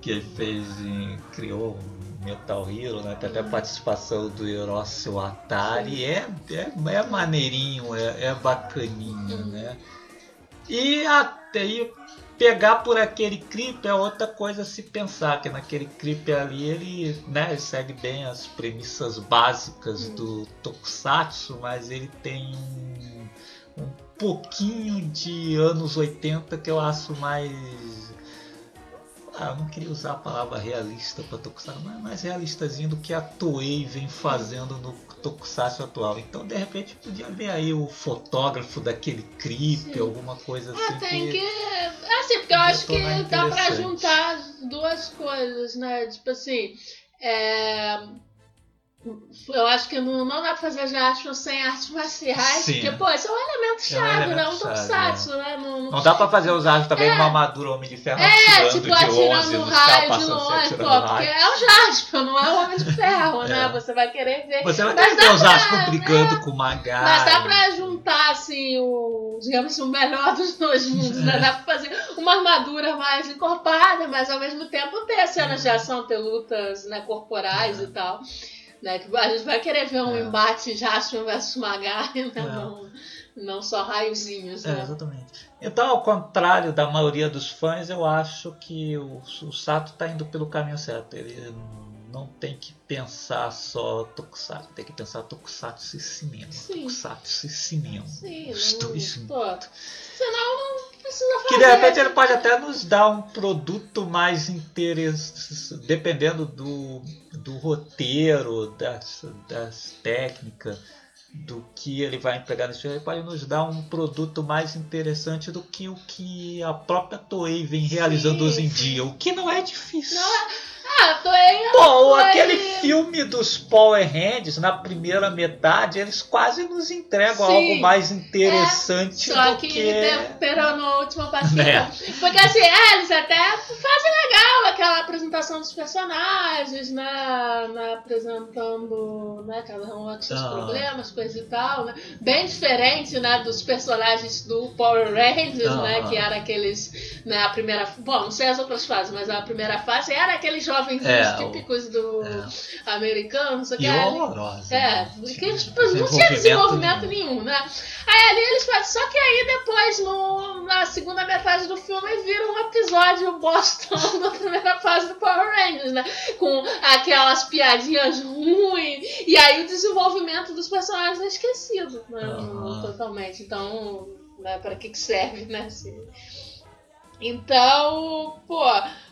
que ele fez em. criou Metal Hero, né? Tem até a participação do Hiroshi Atari. É, é, é maneirinho, é, é bacaninho, né? E até aí pegar por aquele clipe é outra coisa a se pensar, que naquele clipe ali ele, né, ele segue bem as premissas básicas do Tokusatsu, mas ele tem um, um pouquinho de anos 80 que eu acho mais. Ah, eu não queria usar a palavra realista para Tokusatsu, mas mais realistazinho do que a Toei vem fazendo no Tokusatsu atual. Então, de repente, podia ver aí o fotógrafo daquele clipe, Sim. alguma coisa assim. É, tem que- que. É assim, porque eu acho que dá pra interessante. juntar as duas coisas, né? Tipo assim. É... Eu acho que não, não dá pra fazer Jasper sem artes marciais, Sim. porque, pô, isso é um elemento É um chave, né? elemento Um chave, tokusatsu, né? Não, não- Não dá pra fazer usar também É. uma armadura Homem de Ferro É, atirando tipo, de atirando longe, no os caras raio de longe, pô, porque é o Jasper, não é o Homem de Ferro, né? É. Você vai querer ver. Você vai Mas ter que dá ver os pra- Asco brigando com o Magai. Mas dá pra juntar, assim, o, digamos assim, o melhor dos dois mundos, né? Dá pra fazer uma armadura mais encorpada, mas ao mesmo tempo ter cenas de ação, ter lutas né, corporais e tal. Né? A gente vai querer ver um É. embate Jasper versus Magai, né? É. Não, não só raiozinhos, É, né? exatamente. Então, ao contrário da maioria dos fãs, eu acho que o, o Sato tá indo pelo caminho certo. Ele não tem que pensar só Tokusatsu, tem que pensar Tokusatsu e cinema. Sim. Tokusatsu e cinema. Sim, Os não, dois pô, senão não. Que de repente ele pode até nos dar um produto mais interessante, dependendo do, do roteiro, das, das técnicas, do que ele vai empregar nesse filme, ele pode nos dar um produto mais interessante do que o que a própria Toei vem realizando hoje em dia, o que não é difícil. Não é- Ah, tô aí. Pô, aquele filme dos Power Hands, na primeira metade, eles quase nos entregam Sim. algo mais interessante Só do que, que... temperando a última parte. Né. Porque assim, é, eles até fazem legal aquela apresentação dos personagens, né? né, apresentando né, cada um com seus Ah. problemas, coisa e tal, né? Bem diferente, né, dos personagens do Power Rangers, Ah. né? Que era aqueles, né, a primeira. Bom, não sei as outras fases, mas a primeira fase era aqueles jovens É, típicos do é. americano, só que E ali- horrorosa. é, né? porque tipo, não tinha desenvolvimento nenhum, né? Aí ali eles fazem. Só que aí depois, no, na segunda metade do filme, vira um episódio bostão da primeira fase do Power Rangers, né? Com aquelas piadinhas ruins. E aí o desenvolvimento dos personagens é esquecido, né? Aham. Totalmente. Então, né, pra que, que serve, né? Então, pô,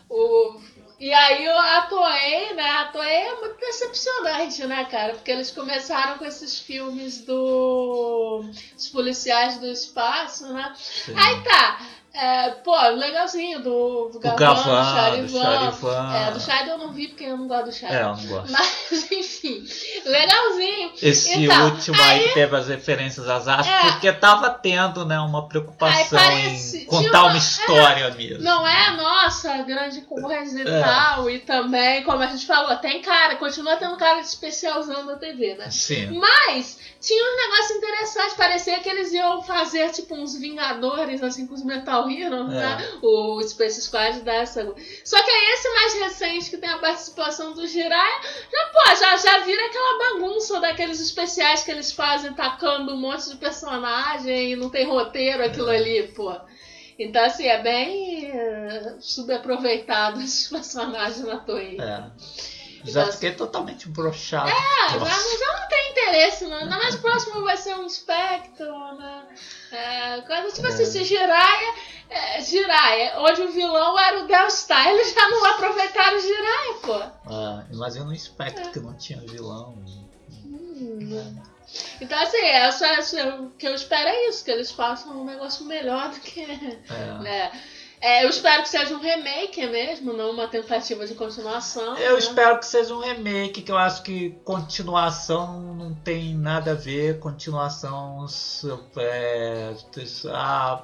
o. E aí a Toei, né? A Toei é muito decepcionante, né, cara? Porque eles começaram com esses filmes do. Os policiais do espaço, né? Sim. Aí tá. É, pô, legalzinho do, do Gavan, Gavan, do do Charivan. É, do Shaido eu não vi porque eu não gosto do Shaido. É, eu não gosto. Mas, enfim, legalzinho. Esse Então, último aí, teve as referências às artes, É. porque tava tendo, né, uma preocupação parece- em contar uma- uma história mesmo. Não é nossa grande coisa e É. tal. E também, como a gente falou, tem cara, continua tendo cara de especialzão da TV, né? Sim. Mas tinha uns negócios interessantes, parecia que eles iam fazer tipo uns Vingadores, assim, com os Metal Heroes, É. né? O Space Squad dessa. Só que aí esse mais recente, que tem a participação do Jiraiya, já, pô, já, já vira aquela bagunça daqueles especiais que eles fazem tacando um monte de personagem e não tem roteiro aquilo ali, pô. Então, assim, é bem eh, subaproveitado esses personagens na Toei. É. Já Então, fiquei totalmente broxado. Ah, já, já não tem interesse, não. Ainda mais o próximo vai ser um Spectre, né? É, coisa tipo assim, se Jiraiya, é, Jiraiya, onde o vilão era o Del Style, eles já não aproveitaram o Jiraiya, pô. Ah, mas eu não espectro que não tinha vilão. Hum. Então, assim, é, só, só- o que eu espero é isso, que eles façam um negócio melhor do que. É. Né? É, eu espero que seja um remake mesmo, não uma tentativa de continuação. Eu né? espero que seja um remake, que eu acho que continuação não tem nada a ver. Continuação. É, ah,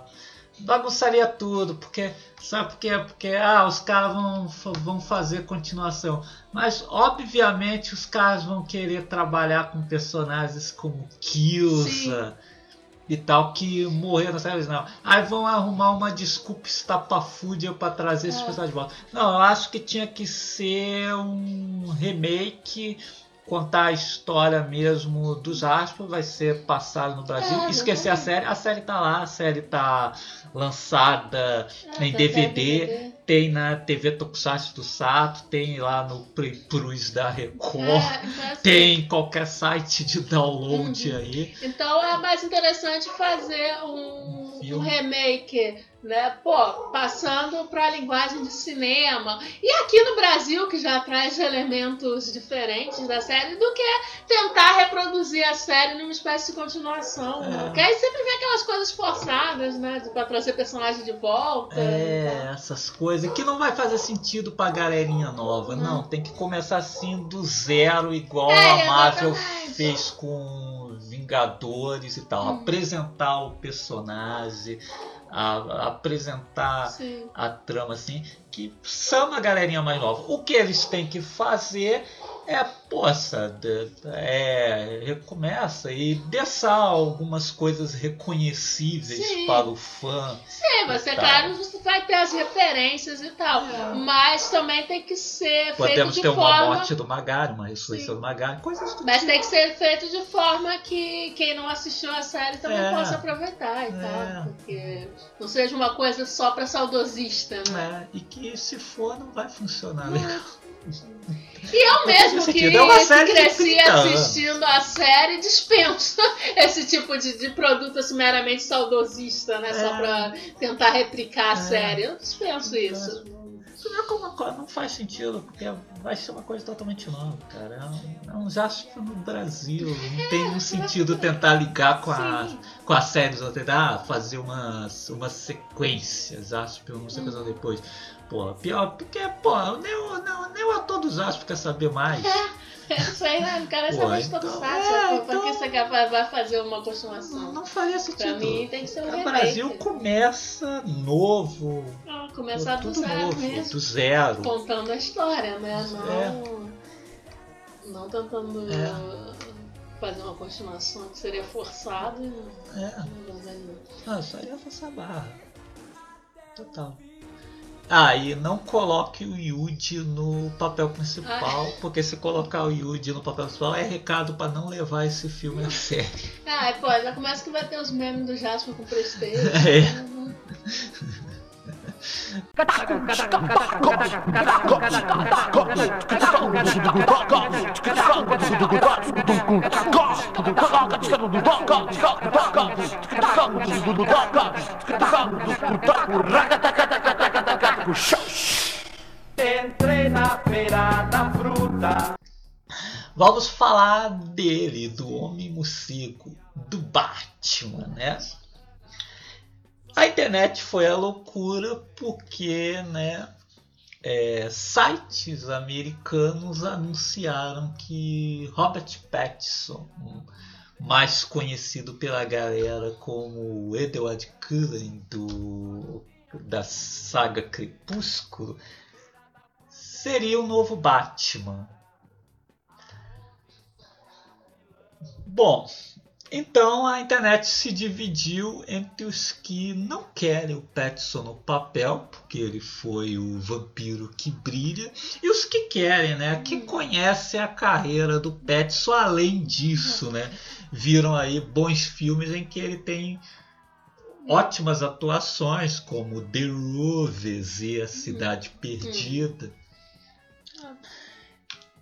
bagunçaria tudo, porque sabe por quê? Porque ah, os caras vão, vão fazer continuação, mas obviamente os caras vão querer trabalhar com personagens como Kilsa e tal que morreram série original. Aí vão arrumar uma desculpa estapafúrdia para trazer esses É. personagens de volta. Não, eu acho que tinha que ser um remake contar a história mesmo dos Jaspion, vai ser passado no Brasil, É, esquecer a série, a série tá lá, a série tá lançada É, em tá DVD, DVD. Tem na TV Tokusatsu do Sato, tem lá no Play Plus da Record, É, então, assim, tem em qualquer site de download Uhum. aí. Então é mais interessante fazer um, Um um remake, né? Pô, passando para a linguagem de cinema. E aqui no Brasil, que já traz elementos diferentes da série, do que tentar reproduzir a série numa espécie de continuação. É. Né? Porque aí sempre vem aquelas coisas forçadas, né? Pra trazer personagem de volta. É, essas coisas que não vai fazer sentido pra galerinha nova. Não. Não, tem que começar assim do zero, igual É, a Marvel exatamente. fez com Vingadores e tal. Hum. Apresentar o personagem, a- apresentar Sim. a trama assim, que chama a galerinha mais nova. O que eles têm que fazer é, poça, é, recomeça e deixar algumas coisas reconhecíveis Sim. para o fã. Sim, você, claro, você vai ter as referências e tal. É. Mas também tem que ser Podemos feito de ter uma morte do Magari, uma ressurreição Sim. do Magari, coisas do Mas tem que ser feito de forma que quem não assistiu a série também É. possa aproveitar e É. tal. Porque não seja uma coisa só pra saudosista, né? É, e que se for não vai funcionar legal. E eu mesmo que. É uma série que cresci 30 anos. assistindo a série, dispenso esse tipo de, de produto assim, meramente saudosista, né? Só É. pra tentar replicar a É. série. Eu dispenso isso. Vê como uma coisa não faz sentido, porque vai ser uma coisa totalmente nova, cara. É um, é um Jasper no Brasil. Não tem nenhum sentido tentar ligar com a, Sim. com as séries ou tentar fazer umas, umas sequências, Jasper, uma sequência Hum. depois. Pô, pior, porque, pô, nem o, nem, nem o ator do Jasper quer saber mais. É isso aí, né? O cara Pô, sabe de todo então, sabe. é, Pra que então- você quer, vai fazer uma Não, continuação? não faria sentido. Pra mim tem que ser um o remake. Brasil começa novo, Ah, começar do tudo zero novo, mesmo. do zero. Contando a história, né? É. Não, não tentando É. fazer uma continuação que seria forçado. É. Não, não, não. Não, só ia forçar a barra. Total. Ah, e não coloque o Yuji no papel principal, porque se colocar o Yuji no papel principal é recado pra não levar esse filme a sério. Ah, pô, já começa que vai ter os memes do Jasper com Prestige. É. Entrei na feira da fruta. Vamos falar dele, do Homem Morcego, do Batman, né? A internet foi a loucura porque, né, é, sites americanos anunciaram que Robert Pattinson, mais conhecido pela galera como Edward Cullen do da saga Crepúsculo, seria o novo Batman. Bom, então a internet se dividiu entre os que não querem o Pattinson no papel, porque ele foi o vampiro que brilha, e os que querem, né? Que conhecem a carreira do Pattinson além disso, né? Viram aí bons filmes em que ele tem ótimas atuações, como The Roves e A Cidade Perdida.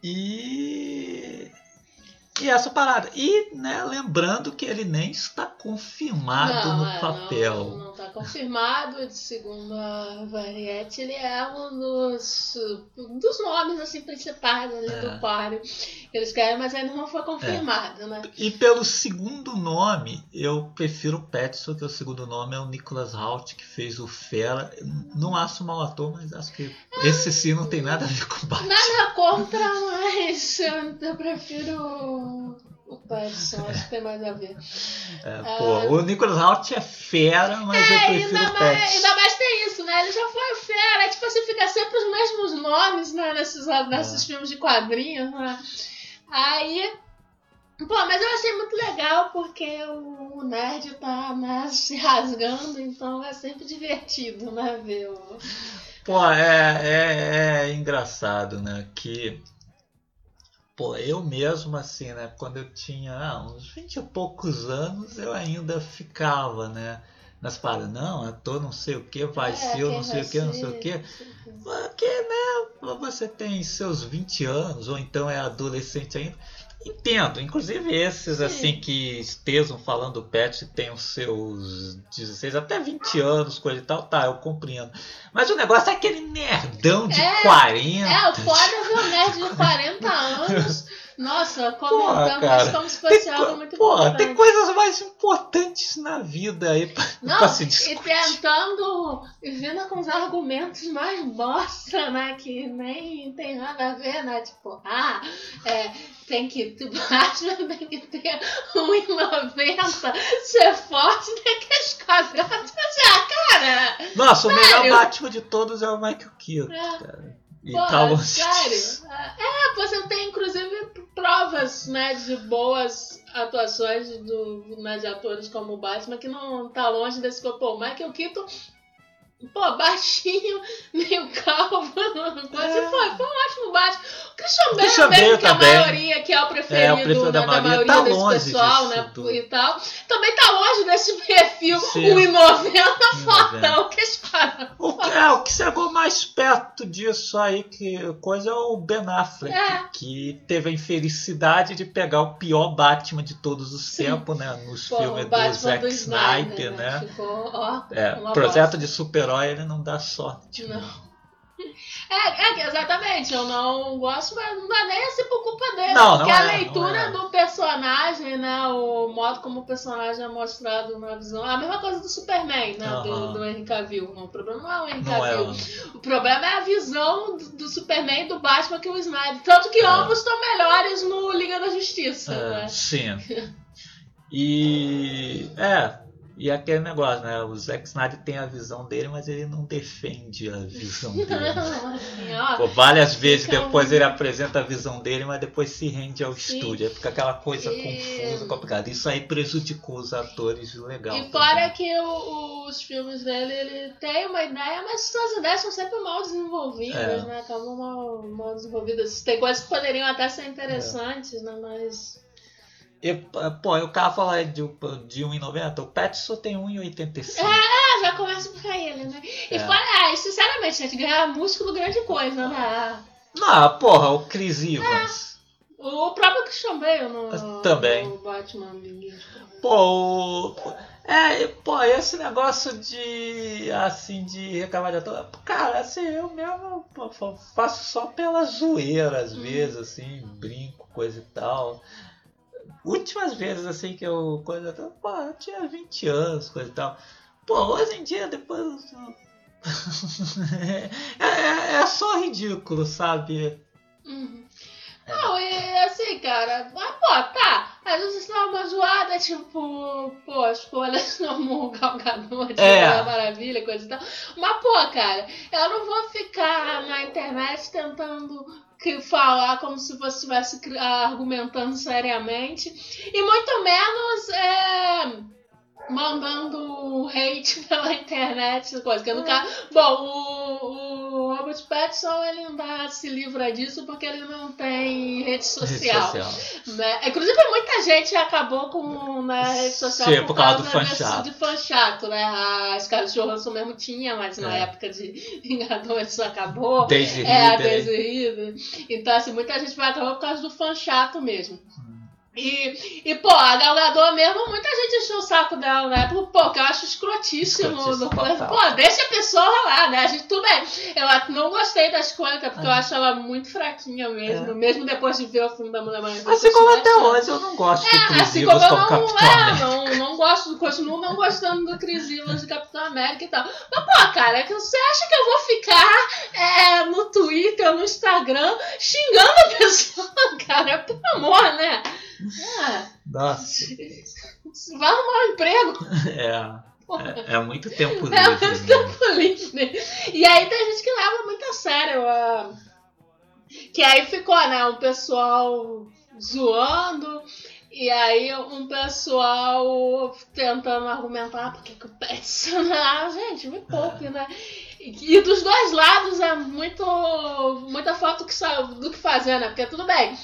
E e essa parada. E, né, lembrando que ele nem está confirmado Não, no é, papel. Não, não confirmado. Segundo a Variety, ele é um dos, um dos nomes assim, principais ali É. do páreo que eles querem, mas ainda não foi confirmado, né? E pelo segundo nome, eu prefiro o Petson, que o segundo nome é o Nicholas Hoult, que fez o Fera. Não acho mau ator, mas acho que esse sim não tem nada a ver com o Batman. Nada contra, mas eu prefiro o, Pattinson, acho que tem mais a ver. É, pô, o Nicholas Hoult é fera, mas eu É, prefiro ainda o mais, ainda mais tem isso, né? Ele já foi fera, tipo assim, fica sempre os mesmos nomes, né? Nesses, É. nesses filmes de quadrinhos, né? Aí. Pô, mas eu achei muito legal porque o, o nerd tá né, se rasgando, então é sempre divertido, né? Ver o. Pô, é, é, é engraçado, né? Que. Pô, eu mesmo, assim, né? Quando eu tinha ah, uns 20 e poucos anos, eu ainda ficava, né? Nas paradas, não, ator não sei o que, vai É, ser, eu não sei o que, não sei o que. Porque, né, você tem seus 20 anos, ou então é adolescente ainda. Entendo, inclusive esses Sim. assim que estejam falando do pet tem os seus 16 até 20 anos, coisa e tal, tá, eu compreendo. Mas o negócio é aquele nerdão de É, 40. É, o foda é ver o nerd de 40 anos, nossa, se Tem, fosse algo muito porra, tem coisas mais importantes na vida aí pra, Não, pra se e discutir. tentando, e vindo com os argumentos mais bosta, né? Que nem tem nada a ver, né? Tipo, ah, é, tem que. O Batman tem que ter 1,90, ser forte, tem que esquadrar. Ah, cara! Nossa, o melhor sério? Batman de todos é o Michael Keaton, É. cara. E tá longe sério? É, você tem inclusive provas, né, de boas atuações do, né, de atores como o Batman, que não tá longe desse. Pô, o Michael Keaton, pô, baixinho, meio calvo, quase É. foi, foi um ótimo Batman. O Christian Bale Christian mesmo, Bale que a também. maioria, que é o preferido, É, o preferido da né, maioria, maioria tá desse pessoal, disso né, e tal, também tá longe desse perfil, Sim. o 1,90 1,90. fortão, que espada. O, que- é, o que chegou mais perto disso aí, que coisa é o Ben Affleck, É. que teve a infelicidade de pegar o pior Batman de todos os Sim. tempos, né? Nos Pô, filmes o do Zack Snyder, né? Ficou, ó, É, projeto bosta. de super-herói ele não dá sorte. Não. É, é exatamente, eu não gosto, mas não dá nem assim por culpa dele. Não, porque não a é, leitura é. do personagem, né? O modo como o personagem é mostrado na visão. A mesma coisa do Superman, né? Do, Aham. do Henry Cavill. Não, o problema não é o Henry é, Cavill. O problema é a visão do, do Superman e do Batman que o Snyder. Tanto que É. ambos estão melhores no Liga da Justiça, É, né? sim. E é, e aquele negócio, né? O Zack Snyder tem a visão dele, mas ele não defende a visão dele. assim. Pô, várias vezes depois ele apresenta a visão dele, mas depois se rende ao Sim. estúdio. Aí fica aquela coisa E- confusa, complicada. Isso aí prejudicou os atores legal. E fora que o- os filmes dele, ele tem uma ideia, mas suas ideias são sempre mal desenvolvidas, É. né? Acabam mal, mal desenvolvidas. Tem coisas que poderiam até ser interessantes, né? Mas. E, pô, o cara fala de, de 1,90, o Pattinson tem 1,85. Ah, já começa por ele, né? E É. fora, e sinceramente, gente, ganhar músculo grande coisa, né? Não, porra, o Chris Evans. O próprio Christian Bale no, Também. no Batman Begins. Pô, o- é, pô, esse negócio de, assim, de reclamar de ator, cara, assim, eu mesmo pô, faço só pela zoeira, às vezes, assim, brinco, coisa e tal. Últimas vezes, assim, que eu, coisa pô, eu tinha 20 anos, coisa e tal. Pô, hoje em dia, depois... é, é- é só ridículo, sabe? Uhum. É. Não, e assim, cara, mas, pô, tá. Às vezes dá uma zoada, tipo, pô, as escolhas como Gal Gadot, de É. Mulher Maravilha, coisa e tal. Mas, pô, cara, eu não vou ficar na internet tentando que falar como se você estivesse argumentando seriamente. E muito menos é, mandando hate pela internet, coisa. Que no caso, bom, o, o Robert Pattinson ele dá, se livra disso porque ele não tem rede social. Rede social. Né? Inclusive, muita gente acabou com né, rede social Sim, por causa do fã desse- chato. de fã chato, né? A Scarlett Johansson mesmo tinha, mas na É. época de Vingadores isso acabou. Daisy É. Então, assim, muita gente vai acabar por causa do fã chato mesmo. E, e, pô, a Gal Gadot mesmo, muita gente encheu o saco dela época, pô, que eu acho escrotíssimo. Do- total. pô, deixa a pessoa lá, né? A gente, tudo bem. Eu não gostei da escolha, até porque eu acho ela muito fraquinha mesmo, É. mesmo depois de ver o filme da Mulher Maravilha. Assim como até achei- hoje eu não gosto do é, Chris assim como eu não, Capitão é, não, não gosto, continuo não gostando do Chris Evans de Capitão América e tal. Mas, pô, cara, é você acha que eu vou ficar é, no Twitter, no Instagram, xingando a pessoa, cara? Pelo amor, né? Ah, Nossa, vai arrumar um emprego. é, é, é muito tempo É livre. muito né? tempo livre. E aí tem gente que leva muito a sério. ah, Que aí ficou, né? Um pessoal zoando. E aí um pessoal tentando argumentar porque que o Petson. Ah, gente, me poupe, né? E, dos dois lados é muito. muita foto que do que fazer, né? Porque tudo bem.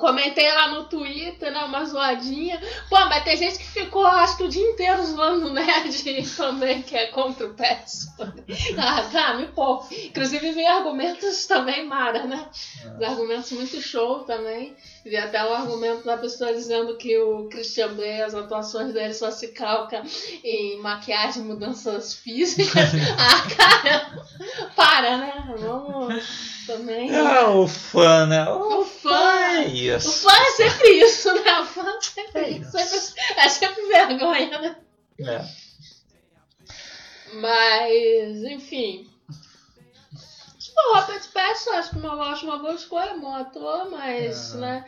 Comentei lá no Twitter, né? Uma zoadinha. Pô, mas tem gente que ficou, acho que o dia inteiro zoando o Nerd também, que é contra o Petson. Ah, tá, me poupe. Inclusive, vi argumentos também, Mara, né? Os argumentos muito show também. Vi até um argumento da pessoa dizendo que o Christian Bale, as atuações dele só se calca em maquiagem e mudanças físicas. ah, cara, para, né? Vamos também. É o fã, né? O, O fã. é O isso. fã é sempre isso, né? O fã é sempre isso. Sempre- é sempre vergonha, né? É. Mas, enfim. O Robert Pattinson, acho que uma, acho uma boa escolha, bom ator, mas, Aham. né?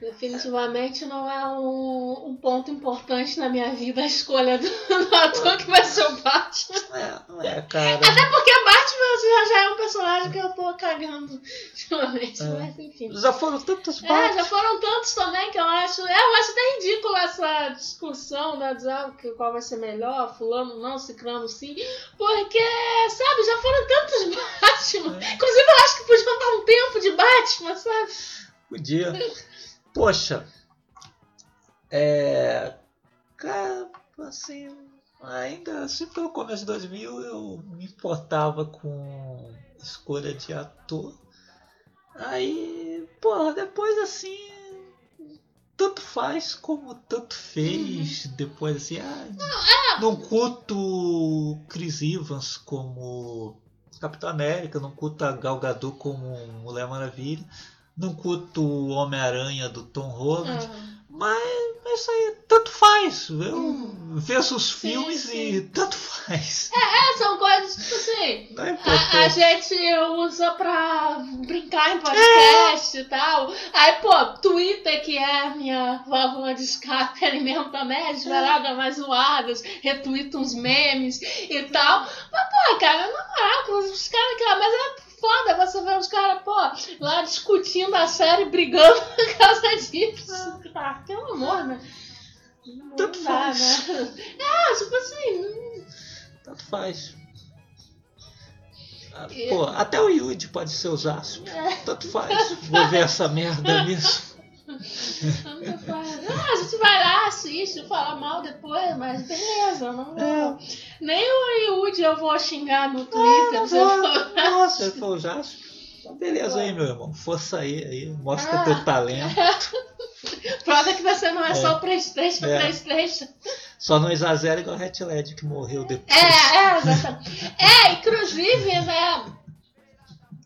Definitivamente não é um, um ponto importante na minha vida a escolha do, do ator que vai ser o Batman. É, não é, cara. Até porque Batman já, já é um personagem que eu tô cagando ultimamente, É. mas enfim. Já foram tantos É, já Batman. foram tantos também que eu acho. Eu acho até ridículo essa discussão, né? Dizer ah, que qual vai ser melhor, fulano não, ciclano sim. Porque, sabe, já foram tantos Batman. É. Inclusive, eu acho que podiam dar um tempo de Batman, sabe? Podia. Poxa. É. Cara, assim. Ainda assim pelo começo de 2000 eu me importava com escolha de ator. Aí, porra, depois assim. Tanto faz como tanto fez. Depois assim, ah, não curto o Chris Evans como Capitão América, não curto a Gal Gadot como Mulher Maravilha, não curto o Homem-Aranha do Tom Holland, Ah, mas, mas isso aí tanto faz. Eu Hum. vejo os Sim, filmes sim. e tanto faz. É, são coisas, tipo assim. Não é A, a gente usa pra brincar em podcast e tal. Aí, pô, Twitter, que é a minha válvula de escape, alimenta lá, dá mais zoadas, retweeta uns memes e tal. Mas, pô, cara, na moral, os caras, cara, mas é foda você ver os caras, pô, lá discutindo a série, brigando por causa disso. Ah, pelo amor, né? Não Tanto dá, faz. né? É, tipo assim, Tanto faz. Ah, É. Pô, até o Yuji pode ser osasco. Tanto faz. Vou ver essa merda mesmo. Faz. Ah, a gente vai lá, assiste, fala mal depois, mas beleza, não vou. Nem o Yudi eu vou xingar no Twitter. pra você falar. Nossa, ele osasco. Então, beleza aí, meu irmão. Força aí, aí. Mostra Ah. teu talento. Prova que você não é, É. só o Playstation, É. Playstation. Só não exagera igual o Hat Led que morreu depois. É, é, exatamente. É, inclusive, né?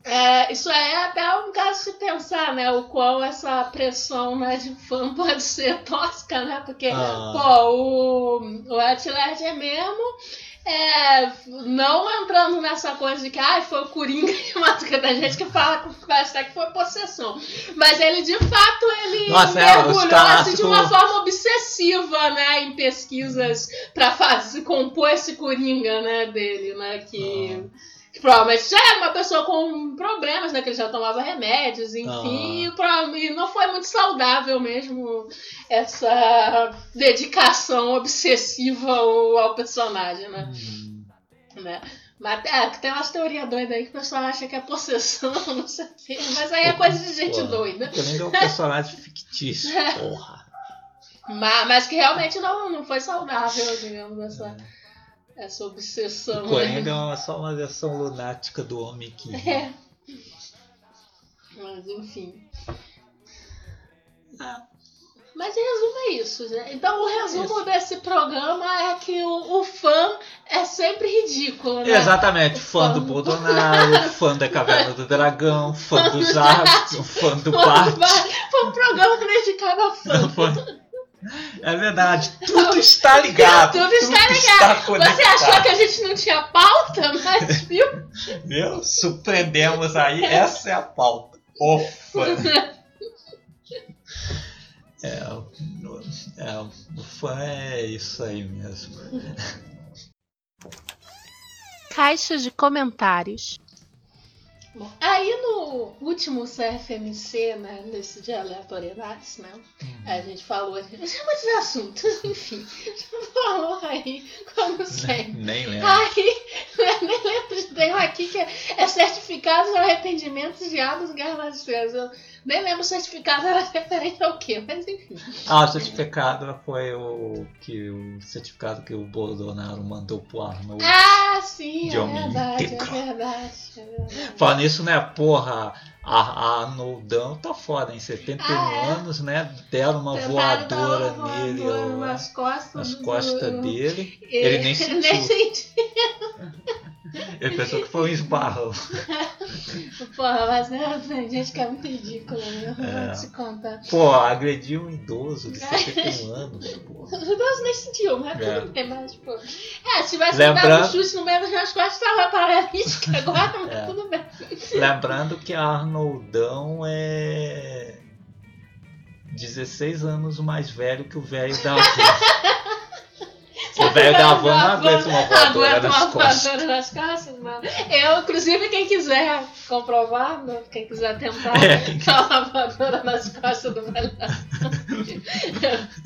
É, isso é até um caso de pensar, né? O qual essa pressão né, de fã pode ser tosca, né? Porque, Ah. pô, o, o Ed Ledger mesmo, é, não entrando nessa coisa de que ah, foi o Coringa que matou, que tem gente que fala até que foi possessão. Mas ele, de fato, ele Nossa, é, mergulhou assim, de uma forma obsessiva, né? Em pesquisas pra fazer, compor esse Coringa, né, dele, né? Que, que provavelmente já era uma pessoa com problemas, né? Que ele já tomava remédios, enfim. e pro- E não foi muito saudável mesmo essa dedicação obsessiva ao, ao personagem, né? Hum, né? Mas é, tem umas teorias doidas aí que o pessoal acha que é possessão, não sei o quê. Mas aí é coisa de gente porra. doida. Nem é um personagem fictício, porra. Mas, mas que realmente não, não foi saudável, digamos, essa, essa obsessão. O Coringa é uma- só uma versão lunática do homem que. É. Mas enfim. Ah, Mas em resumo é isso, né? Então o resumo Isso. desse programa é que o, o fã é sempre ridículo, né? Exatamente, fã do Bolsonaro, fã da Caverna do Dragão, fã do Jackson, fã do Bart. foi um programa dedicado a fã. É verdade, tudo está ligado. Tudo está ligado. Está Você achou que a gente não tinha pauta, mas viu? Viu? Surpreendemos aí, essa é a pauta. O fã. É, é, o fã é isso aí mesmo. Caixa de comentários. Bom, aí no último CFMC, né, nesse de aleatoriedades, né, a gente falou, a gente chama de assuntos, enfim, falou aí, como sempre. Nem lembro. Aí, nem lembro, tem um aqui que é, é certificado de arrependimento de atos garnaceiros. Nem lembro o certificado era referente ao quê, mas enfim. Ah, o certificado foi o que o certificado que o Bolsonaro mandou pro Arnold. Ah, sim, De é homem verdade, é verdade, é verdade. Falando nisso, né, porra, a, a Arnoldão tá foda, em 71 Ah, é? anos, né? Deram uma Tentaram voadora uma nele, voadora ó, nas costas, nas do- costas dele. Ele nem sentiu. nem sentiu. Ele pensou que foi um esbarrão. Porra, mas né, gente que é muito ridícula, né? É. Vou te contar. Pô, agrediu um idoso de 71 anos, pô. O idoso nem sentiu, mas É. tudo bem, mas, tipo. É, se tivesse Lembrando- dado um chute no meio das costas, tava paralítica agora, mas É. tudo bem. Lembrando que Arnoldão é 16 anos mais velho que o velho da. O velho da van não aguenta uma voadora nas uma costas. voadora nas costas, não. Eu, inclusive, quem quiser comprovar, né, quem quiser tentar, É. uma voadora nas costas do velho da.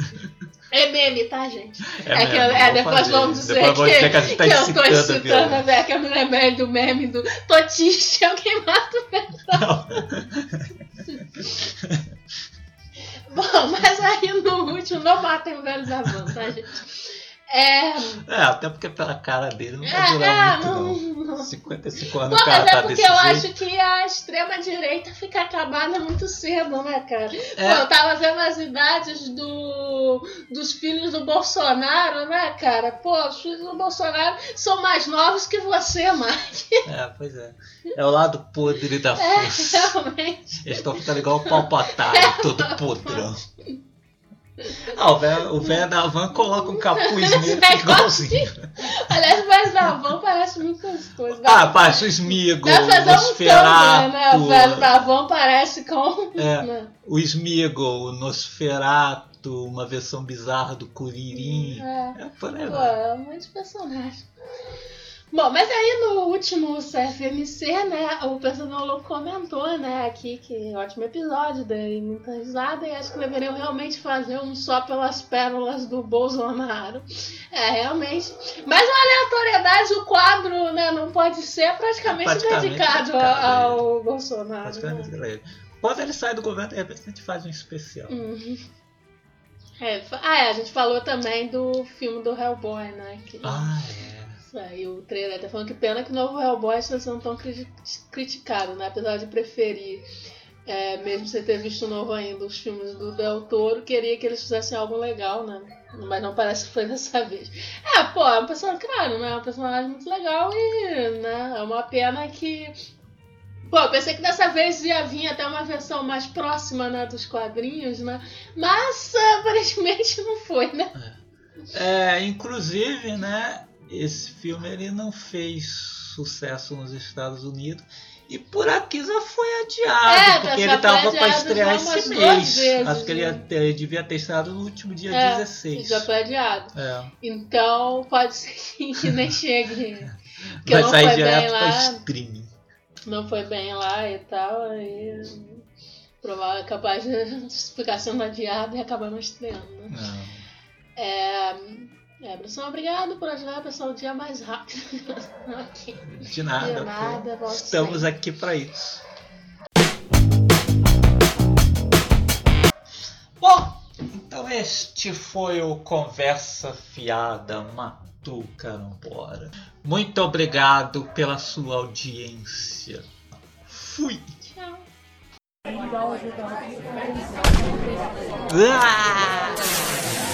É meme, tá, gente? É, que eu- mesmo, é, depois fazer. vamos dizer Depois vou que, dizer que tá que eu tô incitando a ver, que eu me lembrei do meme do Totiche, alguém mata o velho da Bom, mas aí no último não matem o velho da van, tá, gente? É. É, até porque pela cara dele não vai É, durar é, muito, não, não. não. 55 anos Não, o cara mas é tá porque eu jeito. acho que a extrema-direita fica acabada muito cedo, né, cara? É. Pô, eu tava vendo as idades do, dos filhos do Bolsonaro, né, cara? Pô, os filhos do Bolsonaro são mais novos que você, Mike. É, pois é. É o lado podre da É, força. realmente. Eles estão ficando igual o palpatário, todo podrão. Ah, o velho, o velho da van coloca um capuz é igualzinho. Aliás, o velho da van parece muitas coisas. Ah, parece o Smigo, Deve fazer o um Nosferatu, né? O velho da van parece com... É. né? O Smigo, o Nosferatu, uma versão bizarra do Kuririn. É. É, por aí Pô, vai. é muitos personagens. Bom, mas aí no último CFMC, né, o Personal comentou, né, aqui que ótimo episódio, dei muita risada e acho que deveriam realmente fazer um só pelas pérolas do Bolsonaro. É, realmente. Mas a aleatoriedade, o quadro, né, não pode ser praticamente, Praticamente dedicado dedicado a ao Bolsonaro. Praticamente né? era ele. Quando ele sai do governo, de repente a gente faz um especial. Uhum. É, ah, é, a gente falou também do filme do Hellboy, né? Que... Ah, é. Saiu o trailer, tá falando que pena que o novo Hellboy está sendo tão cri- criticado, né? Apesar de preferir, é, mesmo sem ter visto novo ainda, os filmes do Del Toro, queria que eles fizessem algo legal, né? Mas não parece que foi dessa vez. É, pô, é um personagem, claro, né? É um personagem muito legal e, né? É uma pena que. Pô, eu pensei que dessa vez ia vir até uma versão mais próxima, né, dos quadrinhos, né? Mas aparentemente não foi, né? É, inclusive, né, esse filme ele não fez sucesso nos Estados Unidos e por aqui já foi adiado, É, porque ele foi tava para estrear esse mês. vezes, Acho que ele, né? ter- ele devia ter estreado no último dia É, 16. Já foi adiado. É. Então pode ser que nem chegue. Que Vai não sair foi direto bem para lá. streaming. Não foi bem lá e tal. Aí provável é capaz de ficar sendo adiado e acabar não estreando. né? Não. É. É, Brução, obrigado por ajudar a passar o dia mais rápido. aqui. De nada. De nada, Estamos sempre. aqui para isso. Bom, então este foi o Conversa Fiada Matu Carambora. Muito obrigado pela sua audiência. Fui! Tchau. Ah!